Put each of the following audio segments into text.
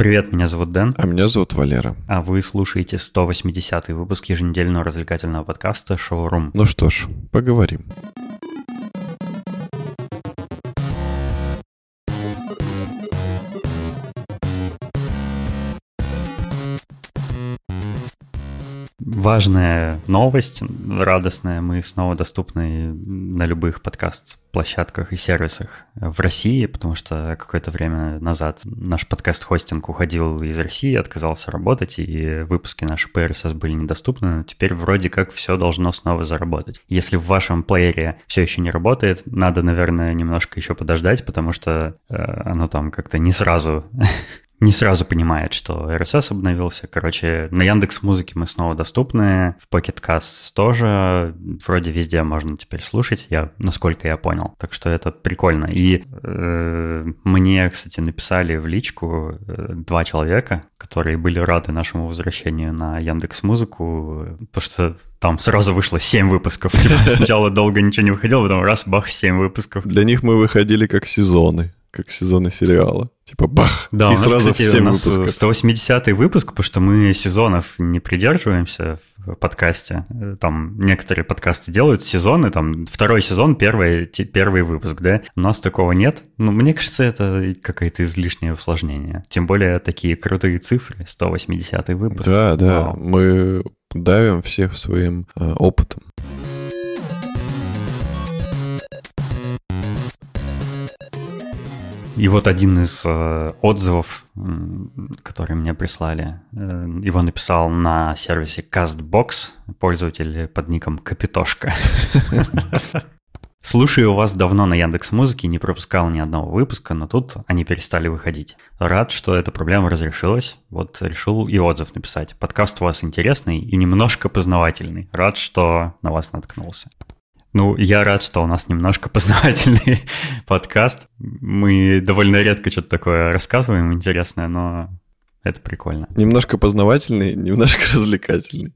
Привет, меня зовут Дэн. А меня зовут Валера. А вы слушаете 180-й выпуск еженедельного развлекательного подкаста «Шоурум». Ну что ж, поговорим. Важная новость, радостная. Мы снова доступны на любых подкаст-площадках и сервисах в России, потому что какое-то время назад наш подкаст-хостинг уходил из России, отказался работать, и выпуски наши по RSS были недоступны. Но теперь вроде как все должно снова заработать. Если в вашем плеере все еще не работает, надо, наверное, немножко еще подождать, потому что э, оно там как-то не сразу не сразу понимает, что RSS обновился. Короче, на Яндекс Музыке мы снова доступны, в Pocket Casts тоже, вроде везде можно теперь слушать, я, насколько я понял. Так что это прикольно. И э, мне, кстати, написали в личку э, два человека, которые были рады нашему возвращению на Яндекс Музыку, потому что там сразу вышло 7 выпусков. Типа сначала долго ничего не выходило, потом раз, бах, 7 выпусков. Для них мы выходили как сезоны как сезоны сериала. Типа бах, да, и у нас, сразу кстати, все у нас выпуска. 180 выпуск, потому что мы сезонов не придерживаемся в подкасте. Там некоторые подкасты делают сезоны, там второй сезон, первый, первый выпуск, да? У нас такого нет. Ну, мне кажется, это какое-то излишнее усложнение. Тем более такие крутые цифры, 180 выпуск. Да, да, Вау. мы давим всех своим э, опытом. И вот один из э, отзывов, м, которые мне прислали, э, его написал на сервисе CastBox пользователь под ником Капитошка. Слушаю вас давно на Яндекс Музыке, не пропускал ни одного выпуска, но тут они перестали выходить. Рад, что эта проблема разрешилась. Вот решил и отзыв написать. Подкаст у вас интересный и немножко познавательный. Рад, что на вас наткнулся. Ну, я рад, что у нас немножко познавательный подкаст. Мы довольно редко что-то такое рассказываем интересное, но это прикольно. Немножко познавательный, немножко развлекательный.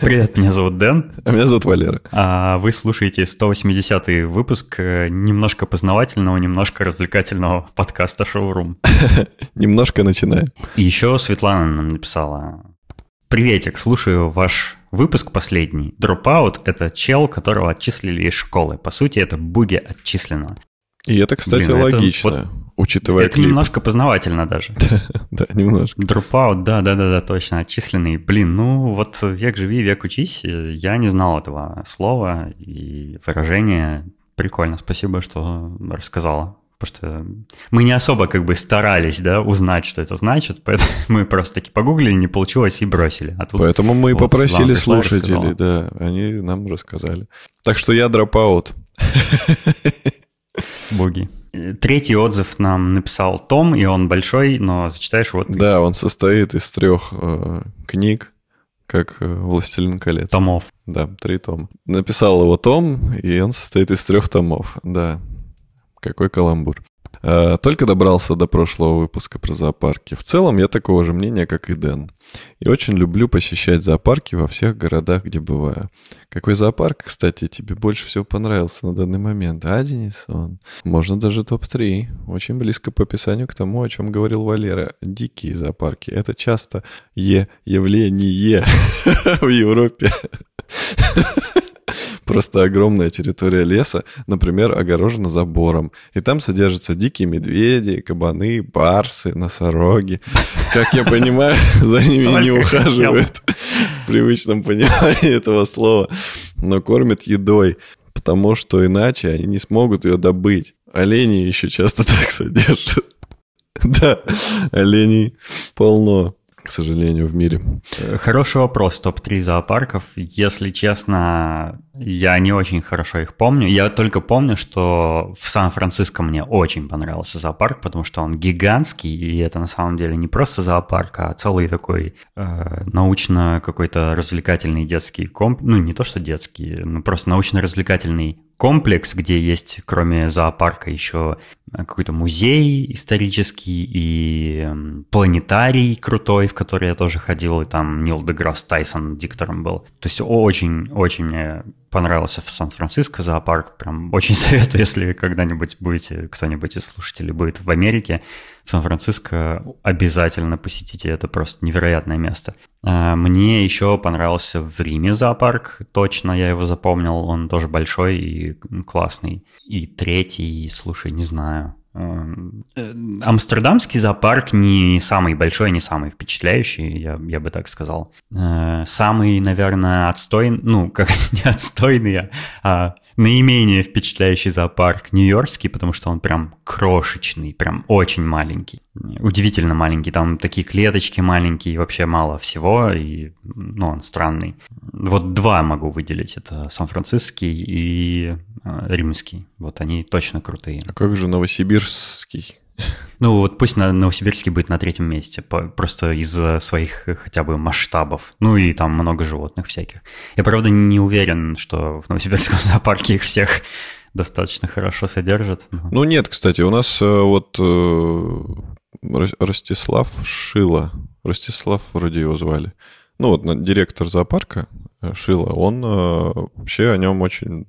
Привет, меня зовут Дэн. А меня зовут Валера. А вы слушаете 180 выпуск э, немножко познавательного, немножко развлекательного подкаста «Шоурум». Немножко начинаем. И еще Светлана нам написала. Приветик, слушаю ваш выпуск последний. Dropout — это чел, которого отчислили из школы. По сути, это буги отчислено. И это, кстати, Блин, это логично, учитывая это клип. немножко познавательно даже. Да, немножко. Dropout, да, да, да, да, точно, отчисленный. Блин, ну вот век живи, век учись. Я не знал этого слова и выражения. Прикольно, спасибо, что рассказала. Потому что мы не особо как бы старались, да, узнать, что это значит, поэтому мы просто таки погуглили, не получилось и бросили. А тут Поэтому мы и вот попросили слушателей, да, они нам рассказали. Так что я дропаут. Боги. Третий отзыв нам написал Том, и он большой, но зачитаешь вот. Да, он состоит из трех э, книг, как э, «Властелин колец». Томов. Да, три тома. Написал его Том, и он состоит из трех томов. Да, какой каламбур. А, Только добрался до прошлого выпуска про зоопарки. В целом я такого же мнения, как и Дэн. И очень люблю посещать зоопарки во всех городах, где бываю. Какой зоопарк, кстати, тебе больше всего понравился на данный момент? А, Денисон? Можно даже топ-3. Очень близко по описанию к тому, о чем говорил Валера. Дикие зоопарки. Это часто е явление в Европе. Просто огромная территория леса, например, огорожена забором. И там содержатся дикие медведи, кабаны, барсы, носороги. Как я понимаю, за ними не ухаживают в привычном понимании этого слова, но кормят едой, потому что иначе они не смогут ее добыть. Олени еще часто так содержат. Да, оленей полно, к сожалению, в мире. Э, Хороший вопрос, топ-3 зоопарков. Если честно, я не очень хорошо их помню. Я только помню, что в Сан-Франциско мне очень понравился зоопарк, потому что он гигантский, и это на самом деле не просто зоопарк, а целый такой э, научно какой-то развлекательный детский комп... Ну, не то, что детский, ну, просто научно-развлекательный комплекс, где есть, кроме зоопарка, еще какой-то музей исторический и эм, планетарий крутой, в который я тоже ходил, и там Нил Деграсс Тайсон диктором был. То есть очень-очень понравился в Сан-Франциско зоопарк. Прям очень советую, если когда-нибудь будете, кто-нибудь из слушателей будет в Америке, в Сан-Франциско, обязательно посетите. Это просто невероятное место. А, мне еще понравился в Риме зоопарк. Точно я его запомнил. Он тоже большой и классный. И третий, слушай, не знаю. Эм, амстердамский зоопарк не самый большой, не самый впечатляющий, я, я бы так сказал. Э, самый, наверное, отстойный, ну, как не отстойный, а наименее впечатляющий зоопарк нью-йоркский, потому что он прям крошечный, прям очень маленький. Удивительно маленький, там такие клеточки маленькие, вообще мало всего, и, ну, он странный. Вот два могу выделить, это Сан-Франциский и э, Римский. Вот они точно крутые. А как же Новосибирский? Ну вот пусть на Новосибирске будет на третьем месте, просто из-за своих хотя бы масштабов. Ну и там много животных всяких. Я, правда, не уверен, что в Новосибирском зоопарке их всех достаточно хорошо содержат. Но... Ну нет, кстати, у нас э, вот э, Ростислав Шила, Ростислав вроде его звали, ну вот директор зоопарка э, Шила, он вообще о нем очень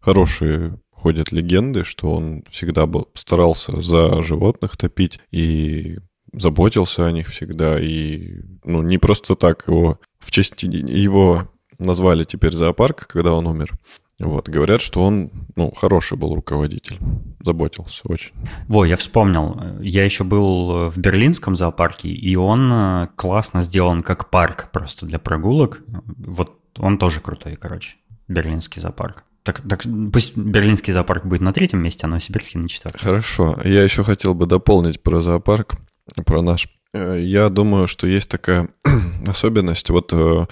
хорошие ходят легенды, что он всегда был, старался за животных топить и заботился о них всегда. И ну, не просто так его в честь его назвали теперь зоопарк, когда он умер. Вот, говорят, что он, ну, хороший был руководитель, заботился очень. Во, я вспомнил, я еще был в берлинском зоопарке, и он э, классно сделан как парк просто для прогулок. Вот он тоже крутой, короче, берлинский зоопарк. Так, так пусть берлинский зоопарк будет на третьем месте, а новосибирский на четвертом. Хорошо. Я еще хотел бы дополнить про зоопарк, про наш. Э, я думаю, что есть такая особенность. Вот э,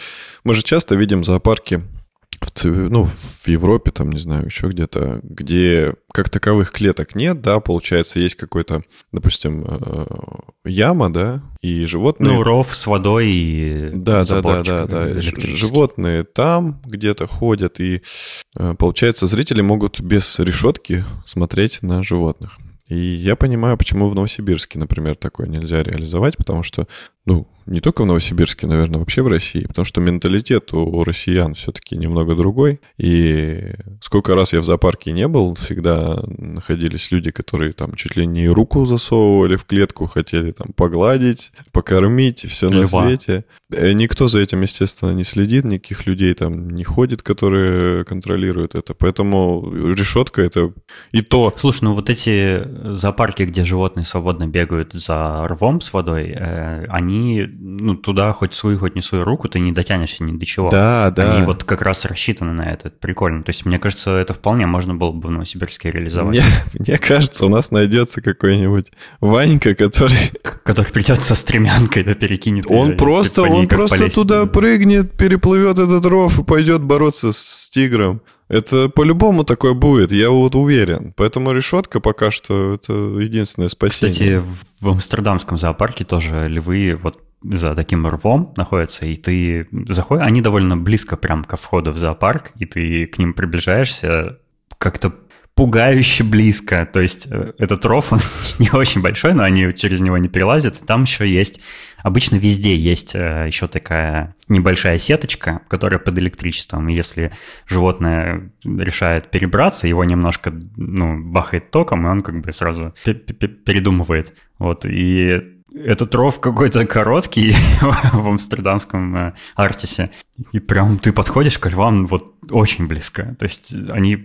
мы же часто видим зоопарки в, ну, в Европе, там, не знаю, еще где-то, где как таковых клеток нет, да, получается, есть какой-то, допустим, э, яма, да, и животные... Ну, ров с водой и Да, да, да, да, да. Животные там где-то ходят, и, э, получается, зрители могут без решетки смотреть на животных. И я понимаю, почему в Новосибирске, например, такое нельзя реализовать, потому что, ну, не только в Новосибирске, наверное, вообще в России, потому что менталитет у россиян все-таки немного другой. И сколько раз я в зоопарке не был, всегда находились люди, которые там чуть ли не руку засовывали в клетку, хотели там погладить, покормить, все Льва. на свете. Э, никто за этим, естественно, не следит, никаких людей там не ходит, которые контролируют это. Поэтому решетка это и то. Слушай, ну вот эти зоопарки, где животные свободно бегают за рвом с водой, э, они ну, туда хоть свою, хоть не свою руку, ты не дотянешься ни до чего. Да, да. Они вот как раз рассчитаны на это. это прикольно. То есть, мне кажется, это вполне можно было бы в Новосибирске реализовать. Мне, мне кажется, у нас найдется какой-нибудь Ванька, который... Который придет со стремянкой, да, перекинет. Он просто, он просто туда прыгнет, переплывет этот ров и пойдет бороться с тигром. Это по-любому такое будет, я вот уверен. Поэтому решетка пока что это единственное спасение. Кстати, в Амстердамском зоопарке тоже львы вот за таким рвом находятся, и ты заходишь, они довольно близко прям ко входу в зоопарк, и ты к ним приближаешься как-то пугающе близко. То есть э, этот ров, он не очень большой, но они через него не перелазят. Там еще есть... Обычно везде есть э, еще такая небольшая сеточка, которая под электричеством. И если животное решает перебраться, его немножко ну, бахает током, и он как бы сразу передумывает. Вот. И этот ров какой-то короткий в амстердамском э, Артисе. И прям ты подходишь к львам вот очень близко. То есть они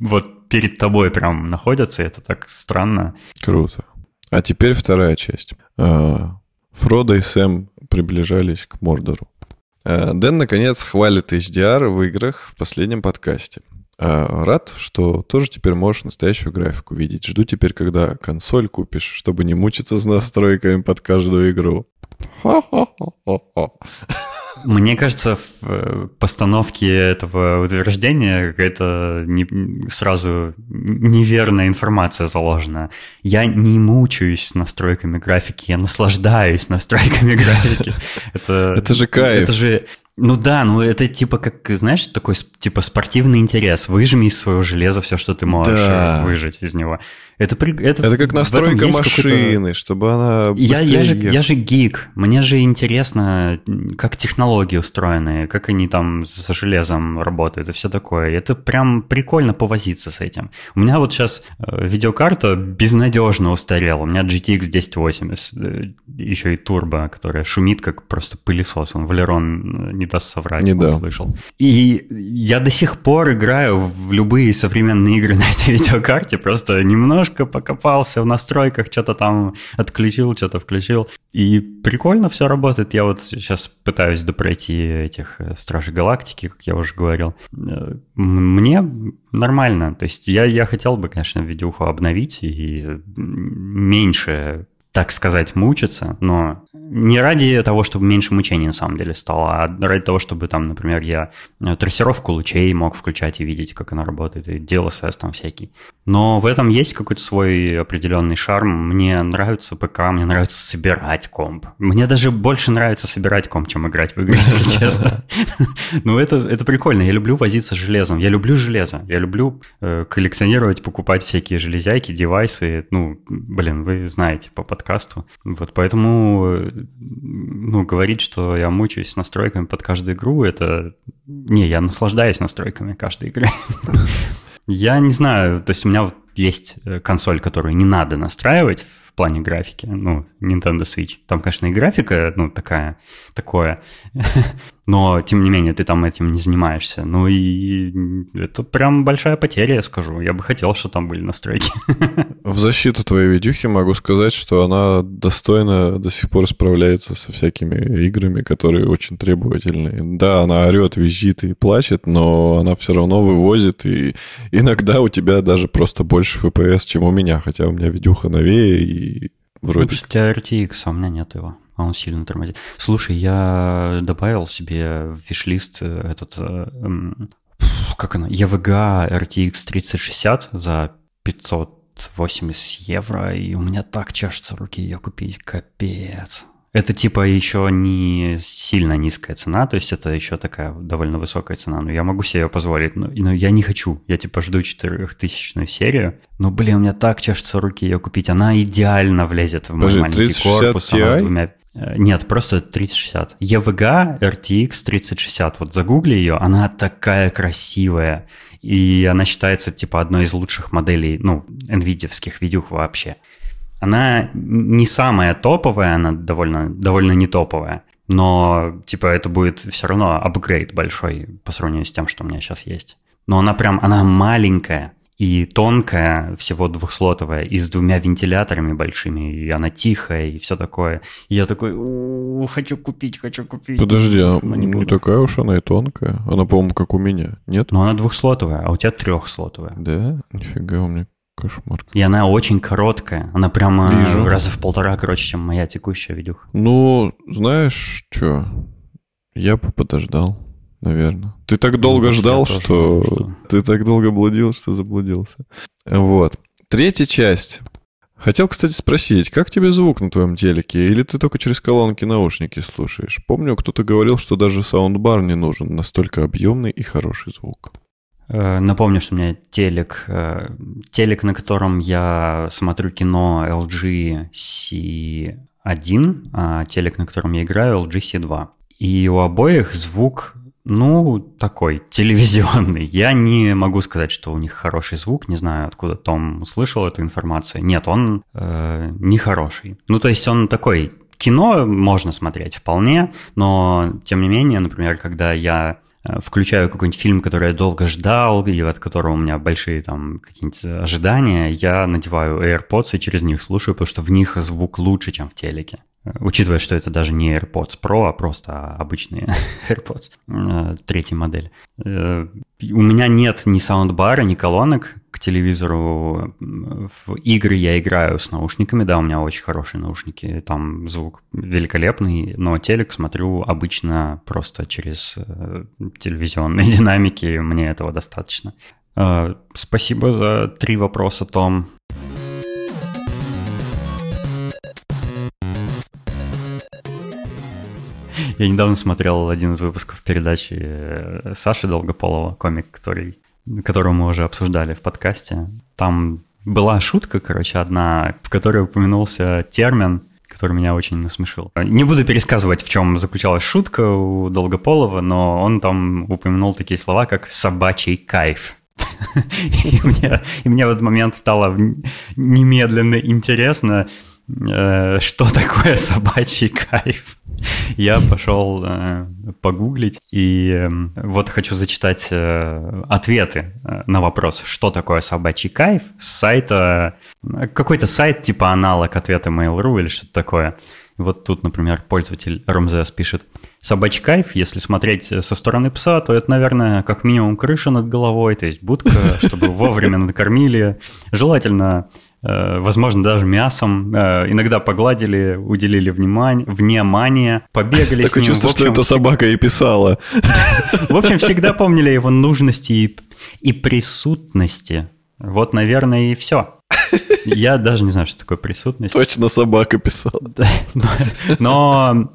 вот перед тобой прям находятся, это так странно. Круто. А теперь вторая часть. А, Фродо и Сэм приближались к Мордору. А, Дэн, наконец, хвалит HDR в играх в последнем подкасте. А, рад, что тоже теперь можешь настоящую графику видеть. Жду теперь, когда консоль купишь, чтобы не мучиться с настройками под каждую игру. Мне кажется, в э, постановке этого утверждения какая-то не, сразу неверная информация заложена. Я не мучаюсь настройками графики, я наслаждаюсь настройками графики. Это, это же кайф. Это же Ну да, ну это типа как, знаешь, такой типа спортивный интерес. Выжми из своего железа все, что ты можешь да. выжать из него. Это, это, это как настройка машины, чтобы она я, я, же, я же гик. Мне же интересно, как технологии устроены, как они там с железом работают и все такое. Это прям прикольно повозиться с этим. У меня вот сейчас э, видеокарта безнадежно устарела. У меня GTX 1080, э, еще и турбо, которая шумит как просто пылесос. Он Валерон э, не даст соврать, не да. слышал. И я до сих пор играю в любые современные игры на этой видеокарте, просто немножко покопался в настройках, что-то там отключил, что-то включил. И прикольно все работает. Я вот сейчас пытаюсь допройти этих э, Стражей Галактики, как я уже говорил. Э, мне нормально. То есть я, я хотел бы, конечно, видюху обновить и меньше так сказать, мучиться, но не ради того, чтобы меньше мучений на самом деле стало, а ради того, чтобы там, например, я э, трассировку лучей мог включать и видеть, как она работает, и DLSS там всякий. Но в этом есть какой-то свой определенный шарм. Мне нравится ПК, мне нравится собирать комп. Мне даже больше нравится собирать комп, чем играть в игры, если честно. Ну, это, это прикольно. Я люблю возиться железом. Я люблю железо. Я люблю э, коллекционировать, покупать всякие железяки, девайсы. Ну, блин, вы знаете по подкасту. Вот поэтому, ну, говорить, что я мучаюсь с настройками под каждую игру, это... Не, я наслаждаюсь настройками каждой игры. Я не знаю, то есть у меня вот есть э, консоль, которую не надо настраивать в плане графики, ну, Nintendo Switch. Там, конечно, и графика, ну, такая, такое, но, тем не менее, ты там этим не занимаешься. Ну, и это прям большая потеря, я скажу. Я бы хотел, чтобы там были настройки. В защиту твоей видюхи могу сказать, что она достойно до сих пор справляется со всякими играми, которые очень требовательные. Да, она орет, визжит и плачет, но она все равно вывозит, и иногда у тебя даже просто больше FPS, чем у меня, хотя у меня видюха новее и вроде... У тебя RTX, а у меня нет его. А он сильно тормозит. Слушай, я добавил себе в виш-лист э, этот... Э, как она? EVGA RTX 3060 за 580 евро, и у меня так чешутся руки ее купить, капец. Это типа еще не сильно низкая цена, то есть это еще такая довольно высокая цена, но я могу себе ее позволить, но, но я не хочу. Я типа жду 4000 серию, но, блин, у меня так чешутся руки ее купить, она идеально влезет в мой Подожди, маленький корпус, она с двумя... Э, нет, просто 3060. EVGA RTX 3060, вот загугли ее, она такая красивая, и она считается типа одной из лучших моделей, ну, NVIDIA-вских видюх вообще. Она не самая топовая, она довольно, довольно не топовая, но типа это будет все равно апгрейд большой по сравнению с тем, что у меня сейчас есть. Но она прям, она маленькая и тонкая, всего двухслотовая, и с двумя вентиляторами большими, и она тихая, и все такое. И я такой, хочу купить, хочу купить. Подожди, а не, не такая уж она и тонкая. Она, по-моему, как у меня, нет? Но она двухслотовая, а у тебя трехслотовая. Да? Нифига, у меня Кошмар. И она очень короткая. Она прямо Вижу. раза в полтора короче, чем моя текущая видюха. Ну, знаешь, что? Я бы подождал, наверное. Ты так долго ну, ждал, что... что... Ты так долго блудил, что заблудился. Вот. Третья часть. Хотел, кстати, спросить, как тебе звук на твоем телеке? Или ты только через колонки наушники слушаешь? Помню, кто-то говорил, что даже саундбар не нужен, настолько объемный и хороший звук. Э, напомню, что у меня телек, э, телек, на котором я смотрю кино LG C1, а телек, на котором я играю, LG C2. И у обоих звук, ну, такой, телевизионный. Я не могу сказать, что у них хороший звук, не знаю, откуда Том услышал эту информацию. Нет, он э, не хороший. Ну, то есть он такой, кино можно смотреть вполне, но, тем не менее, например, когда я Э, включаю какой-нибудь фильм, который я долго ждал, или от которого у меня большие там какие-нибудь ожидания, я надеваю AirPods и через них слушаю, потому что в них звук лучше, чем в телеке. Э, учитывая, что это даже не AirPods Pro, а просто обычные AirPods, э, третья модель. У меня нет ни саундбара, ни колонок к телевизору. В игры я играю с наушниками, да, у меня очень хорошие наушники, там звук великолепный, но телек смотрю обычно просто через телевизионные динамики, мне этого достаточно. Спасибо за три вопроса, Том. Я недавно смотрел один из выпусков передачи э, Саши Долгополова, комик, который, которого мы уже обсуждали в подкасте. Там была шутка, короче, одна, в которой упомянулся термин, который меня очень насмешил. Не буду пересказывать, в чем заключалась шутка у Долгополова, но он там упомянул такие слова, как «собачий кайф». И мне, и мне в этот момент стало немедленно интересно, что такое собачий кайф. Я пошел э, погуглить, и э, вот хочу зачитать э, ответы э, на вопрос, что такое собачий кайф, с сайта, э, какой-то сайт типа аналог ответа Mail.ru или что-то такое. Вот тут, например, пользователь Ромзес пишет, собачий кайф, если смотреть со стороны пса, то это, наверное, как минимум крыша над головой, то есть будка, чтобы вовремя накормили. Желательно Э, возможно, даже мясом. Э, иногда погладили, уделили внимание, внимание, побегали Такое с ним. чувство, общем, что эта собака и писала. В общем, всегда помнили его нужности и, и присутности. Вот, наверное, и все. Я даже не знаю, что такое присутность. Точно собака писала. Но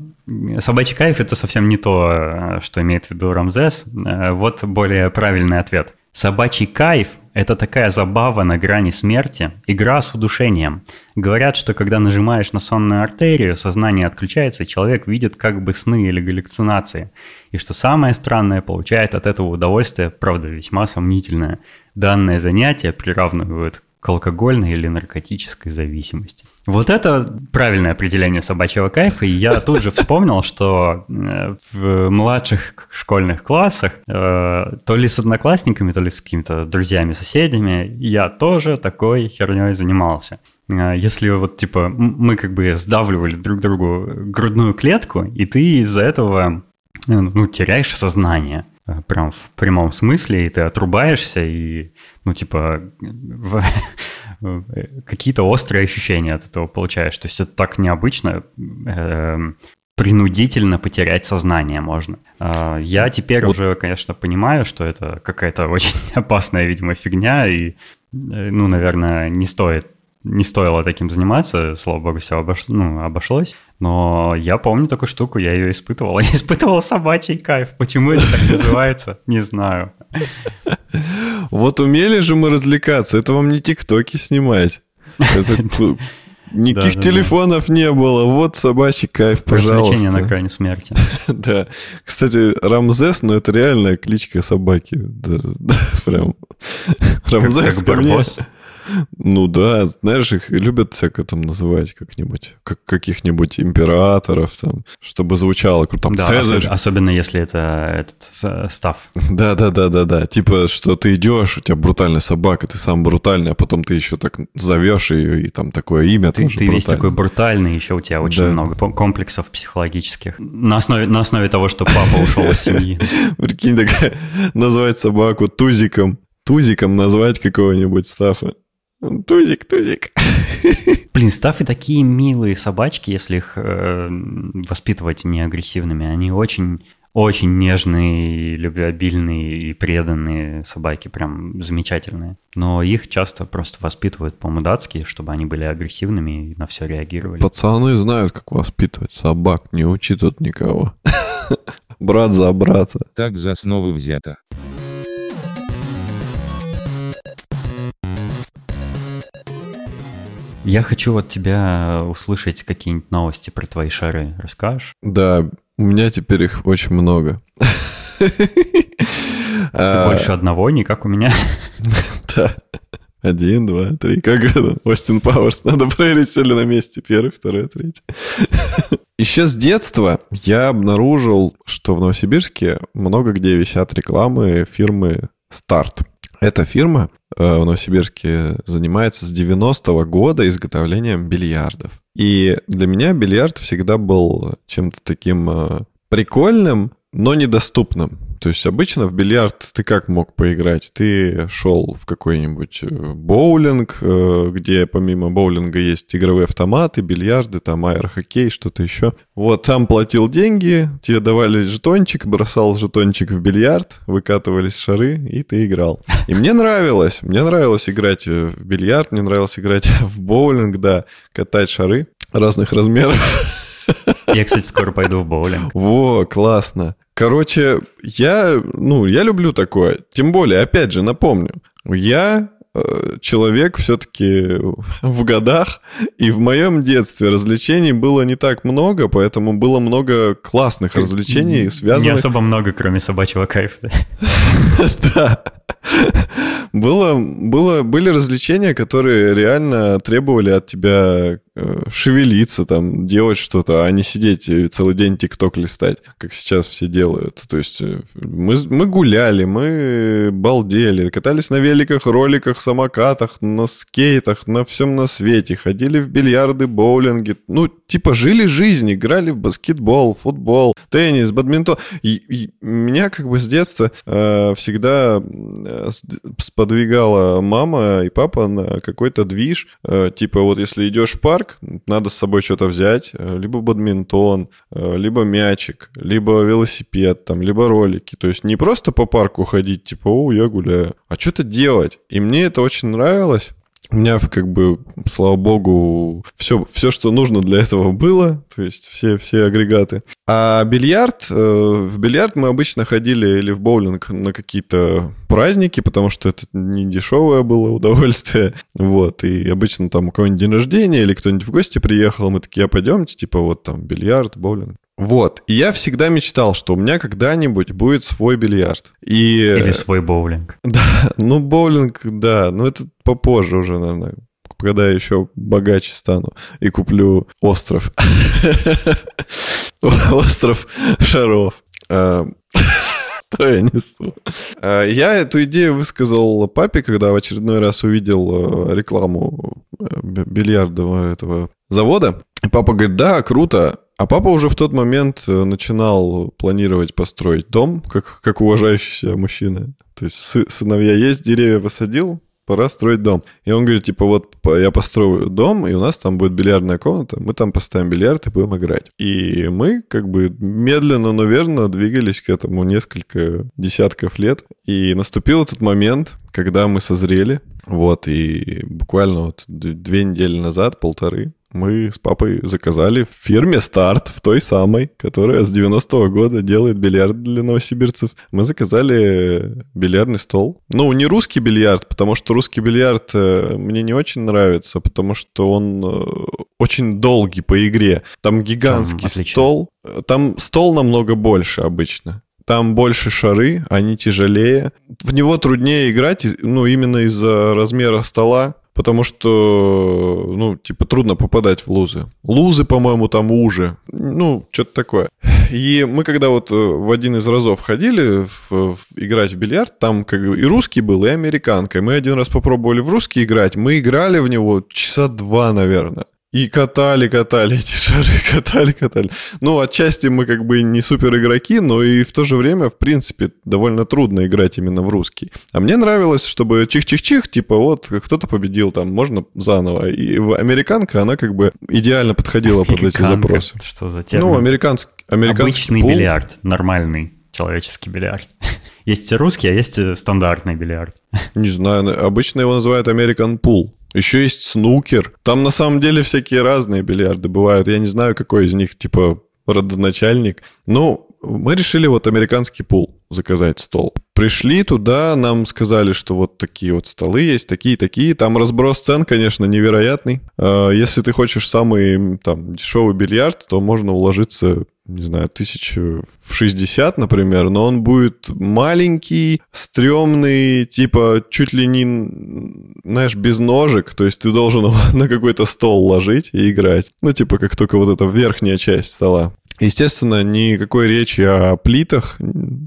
собачий кайф – это совсем не то, что имеет в виду Рамзес. Э, вот более правильный ответ. Собачий кайф – это такая забава на грани смерти, игра с удушением. Говорят, что когда нажимаешь на сонную артерию, сознание отключается, и человек видит как бы сны или галлюцинации. И что самое странное, получает от этого удовольствие, правда, весьма сомнительное. Данное занятие приравнивают к алкогольной или наркотической зависимости. Вот это правильное определение собачьего кайфа, и я тут же вспомнил, что э, в младших школьных классах, э, то ли с одноклассниками, то ли с какими-то друзьями, соседями, я тоже такой херней занимался. Э, если вот, типа, мы как бы сдавливали друг другу грудную клетку, и ты из-за этого, ну, теряешь сознание прям в прямом смысле, и ты отрубаешься, и, ну, типа, какие-то острые ощущения от этого получаешь. То есть это так необычно, э, принудительно потерять сознание можно. Э, я теперь вот. уже, конечно, понимаю, что это какая-то очень опасная, видимо, фигня, и, э, ну, наверное, не стоит не стоило таким заниматься, слава богу, все обош... ну, обошлось. Но я помню такую штуку, я ее испытывал. Я испытывал собачий кайф. Почему это так называется, не знаю. Вот умели же мы развлекаться. Это вам не тиктоки снимать. Это... Никаких да, телефонов да. не было. Вот собачий кайф, пожалуйста. Развлечение на крайне смерти. да. Кстати, Рамзес, ну это реальная кличка собаки. Прям. Рамзес как, как мне... Ну да, знаешь, их любят всяко там называть как-нибудь, как каких-нибудь императоров, там, чтобы звучало круто. Там да, Цезарь. Особ- особенно если это этот став. Да, да, да, да, да. Типа, что ты идешь, у тебя брутальная собака, ты сам брутальный, а потом ты еще так зовешь ее, и там такое имя ты, тоже Ты весь такой брутальный, еще у тебя очень да. много комплексов психологических. На основе, на основе того, что папа ушел из семьи. Прикинь, такая, назвать собаку Тузиком. Тузиком назвать какого-нибудь стафа. Тузик, тузик. Блин, стафы такие милые собачки, если их э, воспитывать не агрессивными. Они очень, очень нежные, любвеобильные и преданные собаки, прям замечательные. Но их часто просто воспитывают по-мудацки, чтобы они были агрессивными и на все реагировали. Пацаны знают, как воспитывать собак, не учи тут никого. Брат за брата. Так за основу взято. Я хочу от тебя услышать какие-нибудь новости про твои шары. Расскажешь? Да, у меня теперь их очень много. А, больше одного, не как у меня. Да. Один, два, три. Как это? Остин Пауэрс. Надо проверить, все ли на месте. Первый, второй, третий. Еще с детства я обнаружил, что в Новосибирске много где висят рекламы фирмы «Старт». Эта фирма э, в Новосибирске занимается с 90-го года изготовлением бильярдов. И для меня бильярд всегда был чем-то таким э, прикольным, но недоступным. То есть обычно в бильярд ты как мог поиграть? Ты шел в какой-нибудь э, боулинг, э, где помимо боулинга есть игровые автоматы, бильярды, там аэрохоккей, что-то еще. Вот там платил деньги, тебе давали жетончик, бросал жетончик в бильярд, выкатывались шары, и ты играл. И мне нравилось, мне нравилось играть э, в бильярд, мне нравилось играть в боулинг, да, катать шары разных размеров. Я, кстати, скоро пойду в боулинг. Во, классно. Короче, я, ну, я люблю такое. Тем более, опять же, напомню, я Э, человек все-таки в годах, и в моем детстве развлечений было не так много, поэтому было много классных развлечений, связанных... Не особо много, кроме собачьего кайфа. Да. Было, было, были развлечения, которые реально требовали от тебя шевелиться, там, делать что-то, а не сидеть целый день тикток листать, как сейчас все делают. То есть э, мы, мы гуляли, мы балдели, катались на великах, роликах, самокатах, на скейтах, на всем на свете, ходили в бильярды, боулинги. Ну, типа жили жизнь, играли в баскетбол, футбол, теннис, бадминтон. И, и меня как бы с детства э, всегда э, сподвигала мама и папа на какой-то движ. Э, типа вот если идешь в парк, парк, надо с собой что-то взять, э, либо бадминтон, э, либо мячик, либо велосипед, там, либо ролики. То есть не просто по парку ходить, типа, о, я гуляю, а что-то делать. И мне это очень нравилось. У меня, как бы, слава богу, все, все, что нужно для этого было, то есть все, все агрегаты. А бильярд, э, в бильярд мы обычно ходили или в боулинг на какие-то праздники, потому что это не дешевое было удовольствие. Вот, и обычно там у кого-нибудь день рождения или кто-нибудь в гости приехал, мы такие, а пойдемте, типа вот там бильярд, боулинг. Вот. И я всегда мечтал, что у меня когда-нибудь будет свой бильярд. И... Или свой боулинг. Да, ну боулинг, да. Но это попозже уже, наверное когда я еще богаче стану и куплю остров. Остров шаров. А, что я несу? А, я эту идею высказал папе, когда в очередной раз увидел э, рекламу э, бильярдового этого завода. И папа говорит, да, круто, а папа уже в тот момент э, начинал планировать построить дом, как, как уважающийся мужчина. То есть сыновья есть, деревья посадил, пора строить дом. И он говорит, типа, вот я построю дом, и у нас там будет бильярдная комната, мы там поставим бильярд и будем играть. И мы как бы медленно, но верно двигались к этому несколько десятков лет. И наступил этот момент, когда мы созрели, вот, и буквально вот две недели назад, полторы, мы с папой заказали в фирме «Старт», в той самой, которая с 90-го года делает бильярд для новосибирцев. Мы заказали бильярдный стол. Ну, не русский бильярд, потому что русский бильярд э, мне не очень нравится, потому что он э, очень долгий по игре. Там гигантский там стол. Там стол намного больше обычно. Там больше шары, они тяжелее. В него труднее играть, ну, именно из-за размера стола потому что, ну, типа, трудно попадать в лузы. Лузы, по-моему, там уже. Ну, что-то такое. И мы когда вот э, в один из разов ходили в, в, играть в бильярд, там как и русский был, и американка. Мы один раз попробовали в русский играть, мы играли в него часа два, наверное. И катали, катали эти шары, катали, катали. Ну, отчасти мы как бы не супер игроки, но и в то же время, в принципе, довольно трудно играть именно в русский. А мне нравилось, чтобы чих-чих-чих, типа вот кто-то победил, там можно заново. И американка, она как бы идеально подходила под эти запросы. Что за термин? Ну, американский, американский Обычный пул. бильярд, нормальный человеческий бильярд. Есть русский, а есть стандартный бильярд. Не знаю, обычно его называют American Pool. Еще есть снукер. Там на самом деле всякие разные бильярды бывают. Я не знаю, какой из них, типа, родоначальник. Ну, мы решили вот американский пул заказать стол. Пришли туда, нам сказали, что вот такие вот столы есть, такие-такие. Там разброс цен, конечно, невероятный. А, если ты хочешь самый там дешевый бильярд, то можно уложиться не знаю, тысяч в 60, например, но он будет маленький, стрёмный, типа чуть ли не, знаешь, без ножек, то есть ты должен его на какой-то стол ложить и играть. Ну, типа как только вот эта верхняя часть стола. Естественно, никакой речи о плитах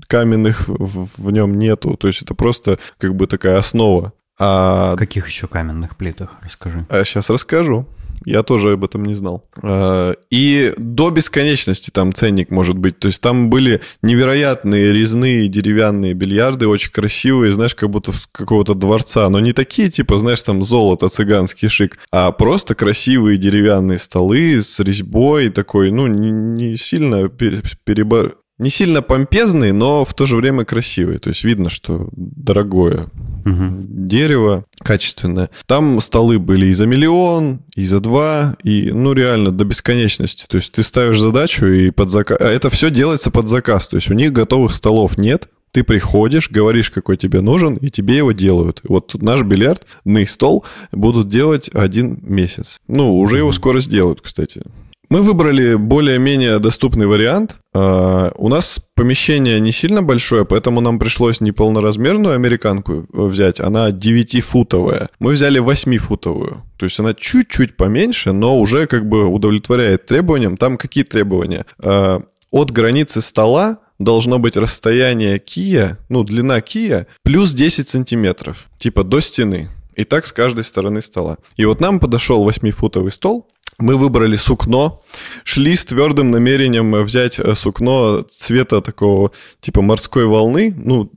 каменных в, нем нету. То есть это просто как бы такая основа. А... Каких еще каменных плитах? Расскажи. А сейчас расскажу. Я тоже об этом не знал. А, и до бесконечности там ценник может быть. То есть там были невероятные резные деревянные бильярды, очень красивые, знаешь, как будто с какого-то дворца. Но не такие, типа, знаешь, там золото, цыганский шик, а просто красивые деревянные столы с резьбой такой, ну, не, не сильно перебор не сильно помпезный, но в то же время красивый. То есть видно, что дорогое угу. дерево качественное. Там столы были и за миллион, и за два, и, ну, реально, до бесконечности. То есть ты ставишь задачу и под заказ... А это все делается под заказ. То есть у них готовых столов нет, ты приходишь, говоришь, какой тебе нужен, и тебе его делают. Вот наш бильярдный стол будут делать один месяц. Ну, уже его скоро сделают, кстати. Мы выбрали более-менее доступный вариант. Uh, у нас помещение не сильно большое, поэтому нам пришлось не полноразмерную американку взять, она 9-футовая. Мы взяли 8-футовую. То есть она чуть-чуть поменьше, но уже как бы удовлетворяет требованиям. Там какие требования? Uh, от границы стола должно быть расстояние кия, ну, длина кия, плюс 10 сантиметров, типа до стены. И так с каждой стороны стола. И вот нам подошел 8-футовый стол, мы выбрали сукно, шли с твердым намерением взять э, сукно цвета такого типа морской волны, ну,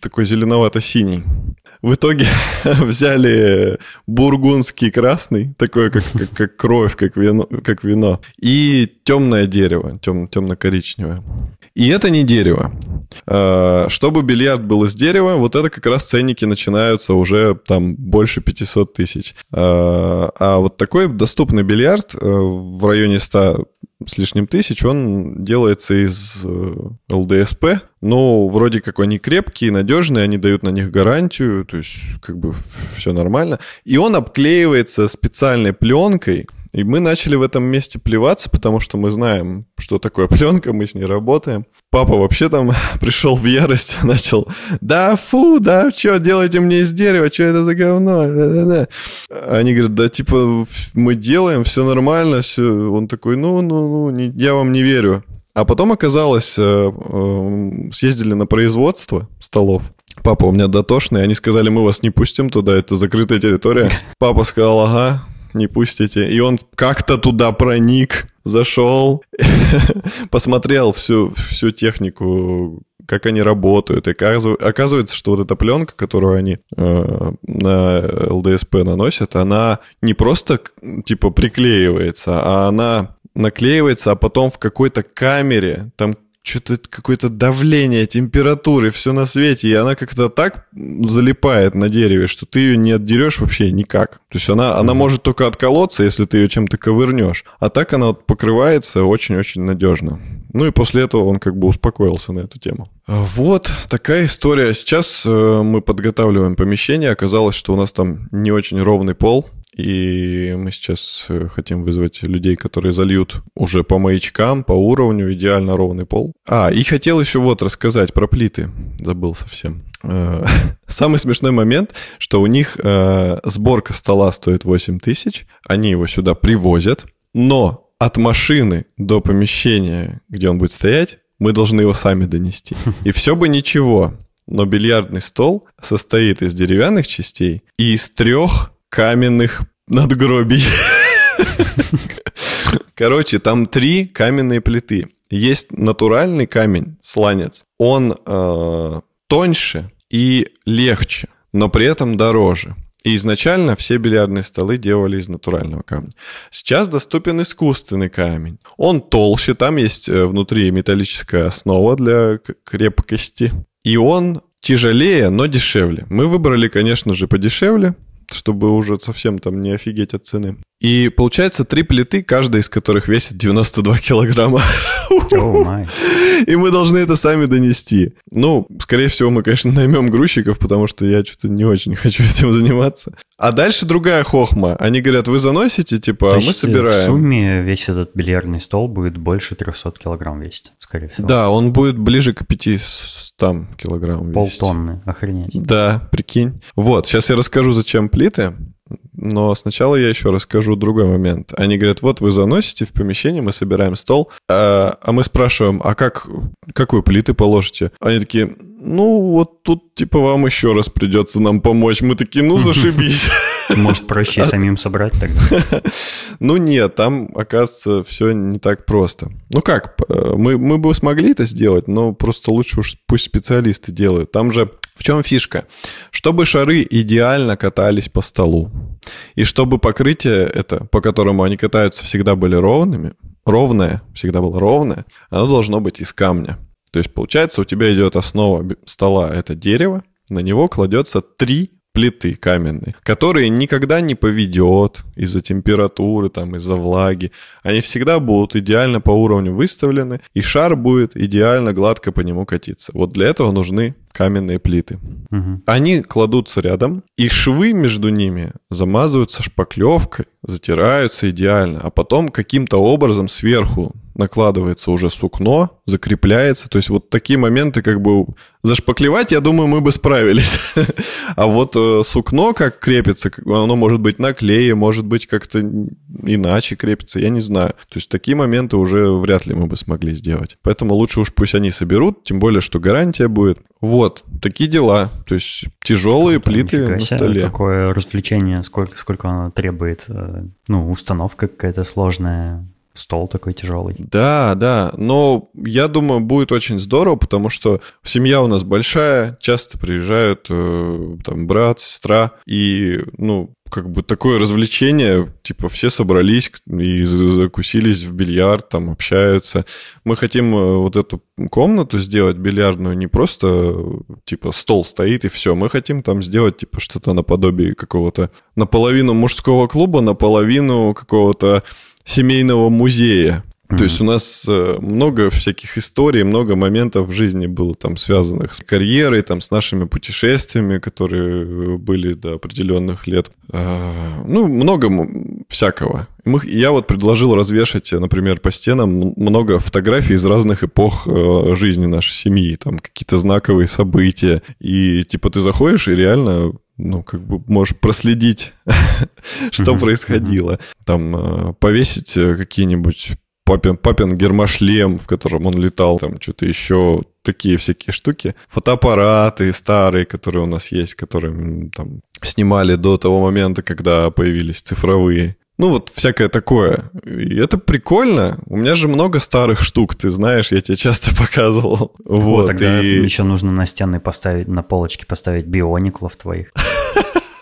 такой зеленовато-синий. В итоге взяли бургундский красный, такой как, как, как кровь, как вино, как вино, и темное дерево, тем, темно-коричневое. И это не дерево. А, чтобы бильярд был из дерева, вот это как раз ценники начинаются уже там больше 500 тысяч. А, а вот такой доступный бильярд э, в районе 100 с лишним тысяч, он делается из э, ЛДСП. Ну, вроде как они крепкие, надежные, они дают на них гарантию, то есть как бы все нормально. И он обклеивается специальной пленкой, и мы начали в этом месте плеваться, потому что мы знаем, что такое пленка, мы с ней работаем. Папа вообще там пришел в ярость, начал, да фу, да, что делаете мне из дерева, что это за говно? Да-да-да. Они говорят, да типа мы делаем, все нормально, все. Он такой, ну, ну, ну, не, я вам не верю. А потом оказалось, э, э, съездили на производство столов, Папа у меня дотошный, они сказали, мы вас не пустим туда, это закрытая территория. Папа сказал, ага, не пустите. И он как-то туда проник, зашел, посмотрел всю, всю технику, как они работают. И оказывается, что вот эта пленка, которую они э, на ЛДСП наносят, она не просто типа приклеивается, а она наклеивается, а потом в какой-то камере, там что-то какое-то давление, температуры, все на свете, и она как-то так залипает на дереве, что ты ее не отдерешь вообще никак. То есть она, она может только отколоться, если ты ее чем-то ковырнешь, а так она покрывается очень-очень надежно. Ну и после этого он как бы успокоился на эту тему. Вот такая история. Сейчас э, мы подготавливаем помещение. Оказалось, что у нас там не очень ровный пол. И мы сейчас э, хотим вызвать людей, которые зальют уже по маячкам, по уровню, идеально ровный пол. А, и хотел еще вот рассказать про плиты. Забыл совсем. Э, самый смешной момент, что у них э, сборка стола стоит 8 тысяч, они его сюда привозят, но от машины до помещения, где он будет стоять, мы должны его сами донести. И все бы ничего, но бильярдный стол состоит из деревянных частей и из трех каменных надгробий. Короче, там три каменные плиты. Есть натуральный камень, сланец. Он э, тоньше и легче, но при этом дороже. И изначально все бильярдные столы делали из натурального камня. Сейчас доступен искусственный камень. Он толще, там есть э, внутри металлическая основа для крепкости. И он тяжелее, но дешевле. Мы выбрали, конечно же, подешевле, чтобы уже совсем там не офигеть от цены. И получается три плиты, каждая из которых весит 92 килограмма. Oh и мы должны это сами донести. Ну, скорее всего, мы, конечно, наймем грузчиков, потому что я что-то не очень хочу этим заниматься. А дальше другая хохма. Они говорят, вы заносите, типа, а мы собираем. В сумме весь этот бильярдный стол будет больше 300 килограмм весить, скорее всего. Да, он будет ближе к 500 килограмм весить. Полтонны, охренеть. Да, прикинь. Вот, сейчас я расскажу, зачем плиты. Но сначала я еще расскажу другой момент. Они говорят, вот вы заносите в помещение, мы собираем стол, а, а мы спрашиваем, а как, какой плиты положите? Они такие, ну вот тут типа вам еще раз придется нам помочь. Мы такие, ну зашибись. Может, проще самим собрать тогда? Ну нет, там, оказывается, все не так просто. Ну как, мы, мы бы смогли это сделать, но просто лучше уж пусть специалисты делают. Там же в чем фишка? Чтобы шары идеально катались по столу, и чтобы покрытие это, по которому они катаются, всегда были ровными, ровное, всегда было ровное, оно должно быть из камня. То есть, получается, у тебя идет основа стола — это дерево, на него кладется три плиты каменные, которые никогда не поведет из-за температуры, там, из-за влаги. Они всегда будут идеально по уровню выставлены, и шар будет идеально гладко по нему катиться. Вот для этого нужны каменные плиты. Угу. Они кладутся рядом, и швы между ними замазываются шпаклевкой, затираются идеально, а потом каким-то образом сверху накладывается уже сукно, закрепляется. То есть вот такие моменты как бы зашпаклевать, я думаю, мы бы справились. а вот э, сукно как крепится, оно может быть на клее, может быть как-то иначе крепится, я не знаю. То есть такие моменты уже вряд ли мы бы смогли сделать. Поэтому лучше уж пусть они соберут, тем более, что гарантия будет. Вот, такие дела. То есть тяжелые Круто, плиты на столе. Какое развлечение, сколько, сколько оно требует, э, ну, установка какая-то сложная, стол такой тяжелый. Да, да, но я думаю, будет очень здорово, потому что семья у нас большая, часто приезжают э, там брат, сестра, и, ну, как бы такое развлечение, типа все собрались и закусились в бильярд, там общаются. Мы хотим э, вот эту комнату сделать бильярдную не просто типа стол стоит и все. Мы хотим там сделать типа что-то наподобие какого-то наполовину мужского клуба, наполовину какого-то семейного музея. Mm-hmm. То есть у нас э, много всяких историй, много моментов в жизни было там связанных с карьерой, там с нашими путешествиями, которые были до определенных лет. А, ну, много всякого. Мы, я вот предложил развешать, например, по стенам много фотографий из разных эпох э, жизни нашей семьи, там какие-то знаковые события. И типа ты заходишь и реально ну, как бы можешь проследить, что происходило. Там э, повесить э, какие-нибудь папин, папин гермошлем, в котором он летал, там что-то еще, такие всякие штуки. Фотоаппараты старые, которые у нас есть, которые там снимали до того момента, когда появились цифровые. Ну, вот всякое такое. И это прикольно. У меня же много старых штук, ты знаешь, я тебе часто показывал. Вот, вот тогда и... еще нужно на стены поставить, на полочке поставить биониклов твоих.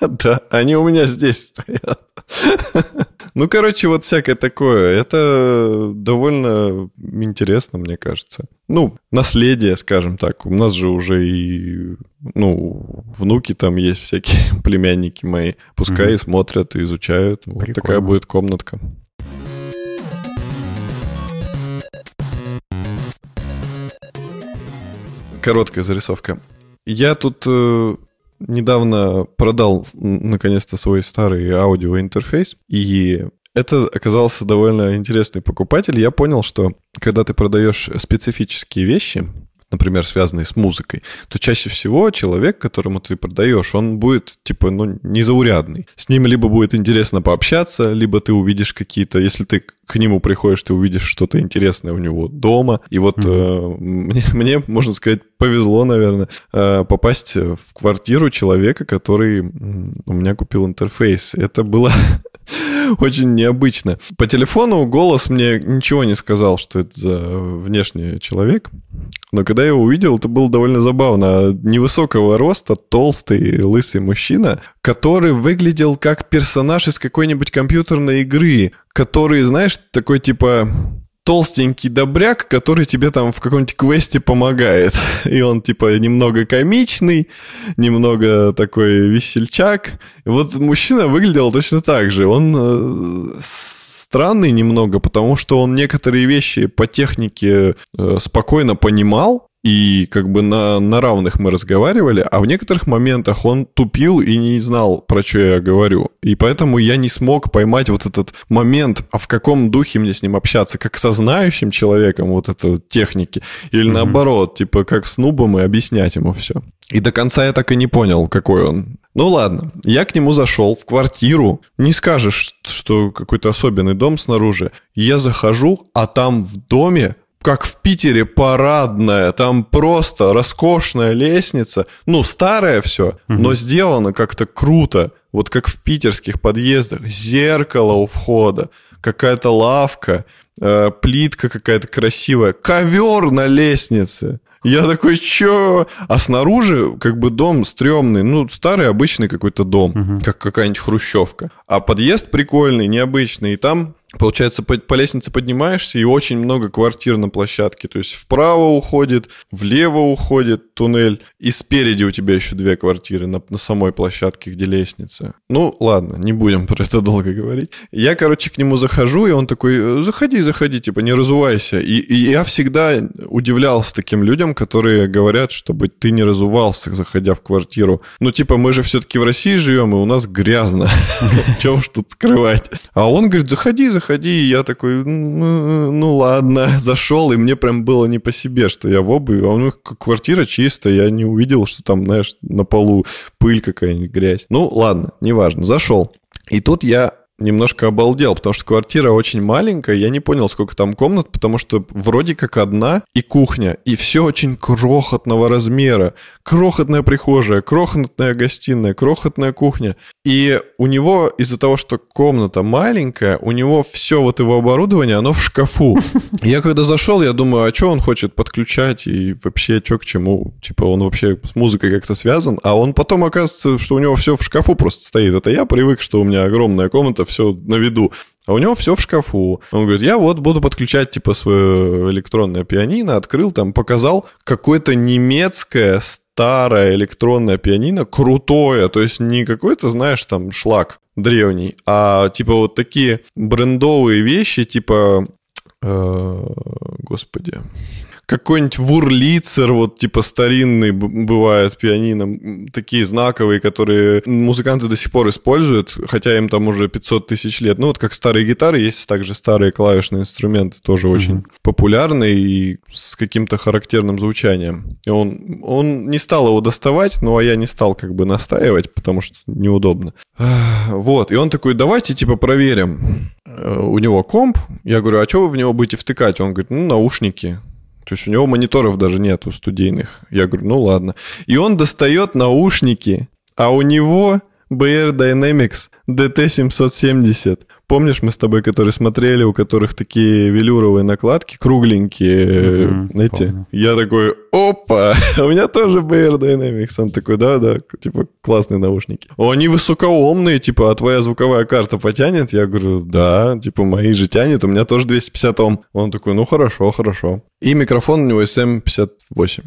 Да, они у меня здесь стоят. Ну, короче, вот всякое такое. Это довольно интересно, мне кажется. Ну, наследие, скажем так. У нас же уже и, ну, внуки там есть всякие, племянники мои. Пускай mm смотрят и изучают. Вот такая будет комнатка. Короткая зарисовка. Я тут э, недавно продал наконец-то свой старый аудиоинтерфейс, и это оказался довольно интересный покупатель. Я понял, что когда ты продаешь специфические вещи, например, связанные с музыкой, то чаще всего человек, которому ты продаешь, он будет, типа, ну, незаурядный. С ним либо будет интересно пообщаться, либо ты увидишь какие-то... Если ты к нему приходишь, ты увидишь что-то интересное у него дома. И вот mm-hmm. э, мне, мне, можно сказать, повезло, наверное, э, попасть в квартиру человека, который у меня купил интерфейс. Это было очень необычно. По телефону голос мне ничего не сказал, что это за внешний человек. Но когда я его увидел, это было довольно забавно. Невысокого роста, толстый, лысый мужчина, который выглядел как персонаж из какой-нибудь компьютерной игры, который, знаешь, такой типа толстенький добряк, который тебе там в каком-нибудь квесте помогает. И он типа немного комичный, немного такой весельчак. И вот мужчина выглядел точно так же. Он э, странный немного, потому что он некоторые вещи по технике э, спокойно понимал, и как бы на, на равных мы разговаривали, а в некоторых моментах он тупил и не знал, про что я говорю. И поэтому я не смог поймать вот этот момент, а в каком духе мне с ним общаться, как со знающим человеком вот это техники, или mm-hmm. наоборот, типа как с нубом и объяснять ему все. И до конца я так и не понял, какой он. Ну ладно, я к нему зашел в квартиру. Не скажешь, что какой-то особенный дом снаружи. Я захожу, а там в доме как в Питере парадная, там просто роскошная лестница, ну, старое все, угу. но сделано как-то круто, вот как в питерских подъездах, зеркало у входа, какая-то лавка, э, плитка какая-то красивая, ковер на лестнице. Я такой, чё? А снаружи как бы дом стрёмный, ну, старый обычный какой-то дом, угу. как какая-нибудь хрущевка. А подъезд прикольный, необычный, и там Получается, по, по лестнице поднимаешься, и очень много квартир на площадке. То есть вправо уходит, влево уходит туннель, и спереди у тебя еще две квартиры на, на самой площадке, где лестница. Ну, ладно, не будем про это долго говорить. Я, короче, к нему захожу, и он такой, заходи, заходи, типа, не разувайся. И, и я всегда удивлялся таким людям, которые говорят, чтобы ты не разувался, заходя в квартиру. Ну, типа, мы же все-таки в России живем, и у нас грязно. Чего уж тут скрывать. А он говорит, заходи, заходи. И я такой, ну, ну ладно, зашел, и мне прям было не по себе, что я в обуви, а у них квартира чистая, я не увидел, что там, знаешь, на полу пыль какая-нибудь, грязь. Ну ладно, неважно, зашел. И тут я немножко обалдел, потому что квартира очень маленькая, я не понял, сколько там комнат, потому что вроде как одна и кухня, и все очень крохотного размера. Крохотная прихожая, крохотная гостиная, крохотная кухня. И у него из-за того, что комната маленькая, у него все вот его оборудование, оно в шкафу. Я когда зашел, я думаю, а что он хочет подключать и вообще что к чему? Типа он вообще с музыкой как-то связан, а он потом оказывается, что у него все в шкафу просто стоит. Это я привык, что у меня огромная комната, все на виду. А у него все в шкафу. Он говорит, я вот буду подключать, типа, свое электронное пианино, открыл там, показал какое-то немецкое старое электронное пианино, крутое, то есть не какой-то, знаешь, там шлак древний, а типа вот такие брендовые вещи, типа, э, господи, какой-нибудь вурлицер, вот типа старинный бывает пианино, такие знаковые, которые музыканты до сих пор используют, хотя им там уже 500 тысяч лет. Ну вот как старые гитары, есть также старые клавишные инструменты, тоже mm-hmm. очень популярные и с каким-то характерным звучанием. И он, он не стал его доставать, ну а я не стал как бы настаивать, потому что неудобно. Вот, и он такой, давайте типа проверим. Э, у него комп, я говорю, а что вы в него будете втыкать? Он говорит, ну наушники. То есть у него мониторов даже нету студийных. Я говорю, ну ладно. И он достает наушники, а у него BR Dynamics DT770. Помнишь, мы с тобой, которые смотрели, у которых такие велюровые накладки, кругленькие, mm-hmm, эти? Помню. Я такой, опа, у меня тоже BR Dynamics. Он такой, да-да, типа классные наушники. Они высокоумные, типа, а твоя звуковая карта потянет? Я говорю, да, типа, мои же тянет, у меня тоже 250 Ом. Он такой, ну хорошо, хорошо. И микрофон у него SM58.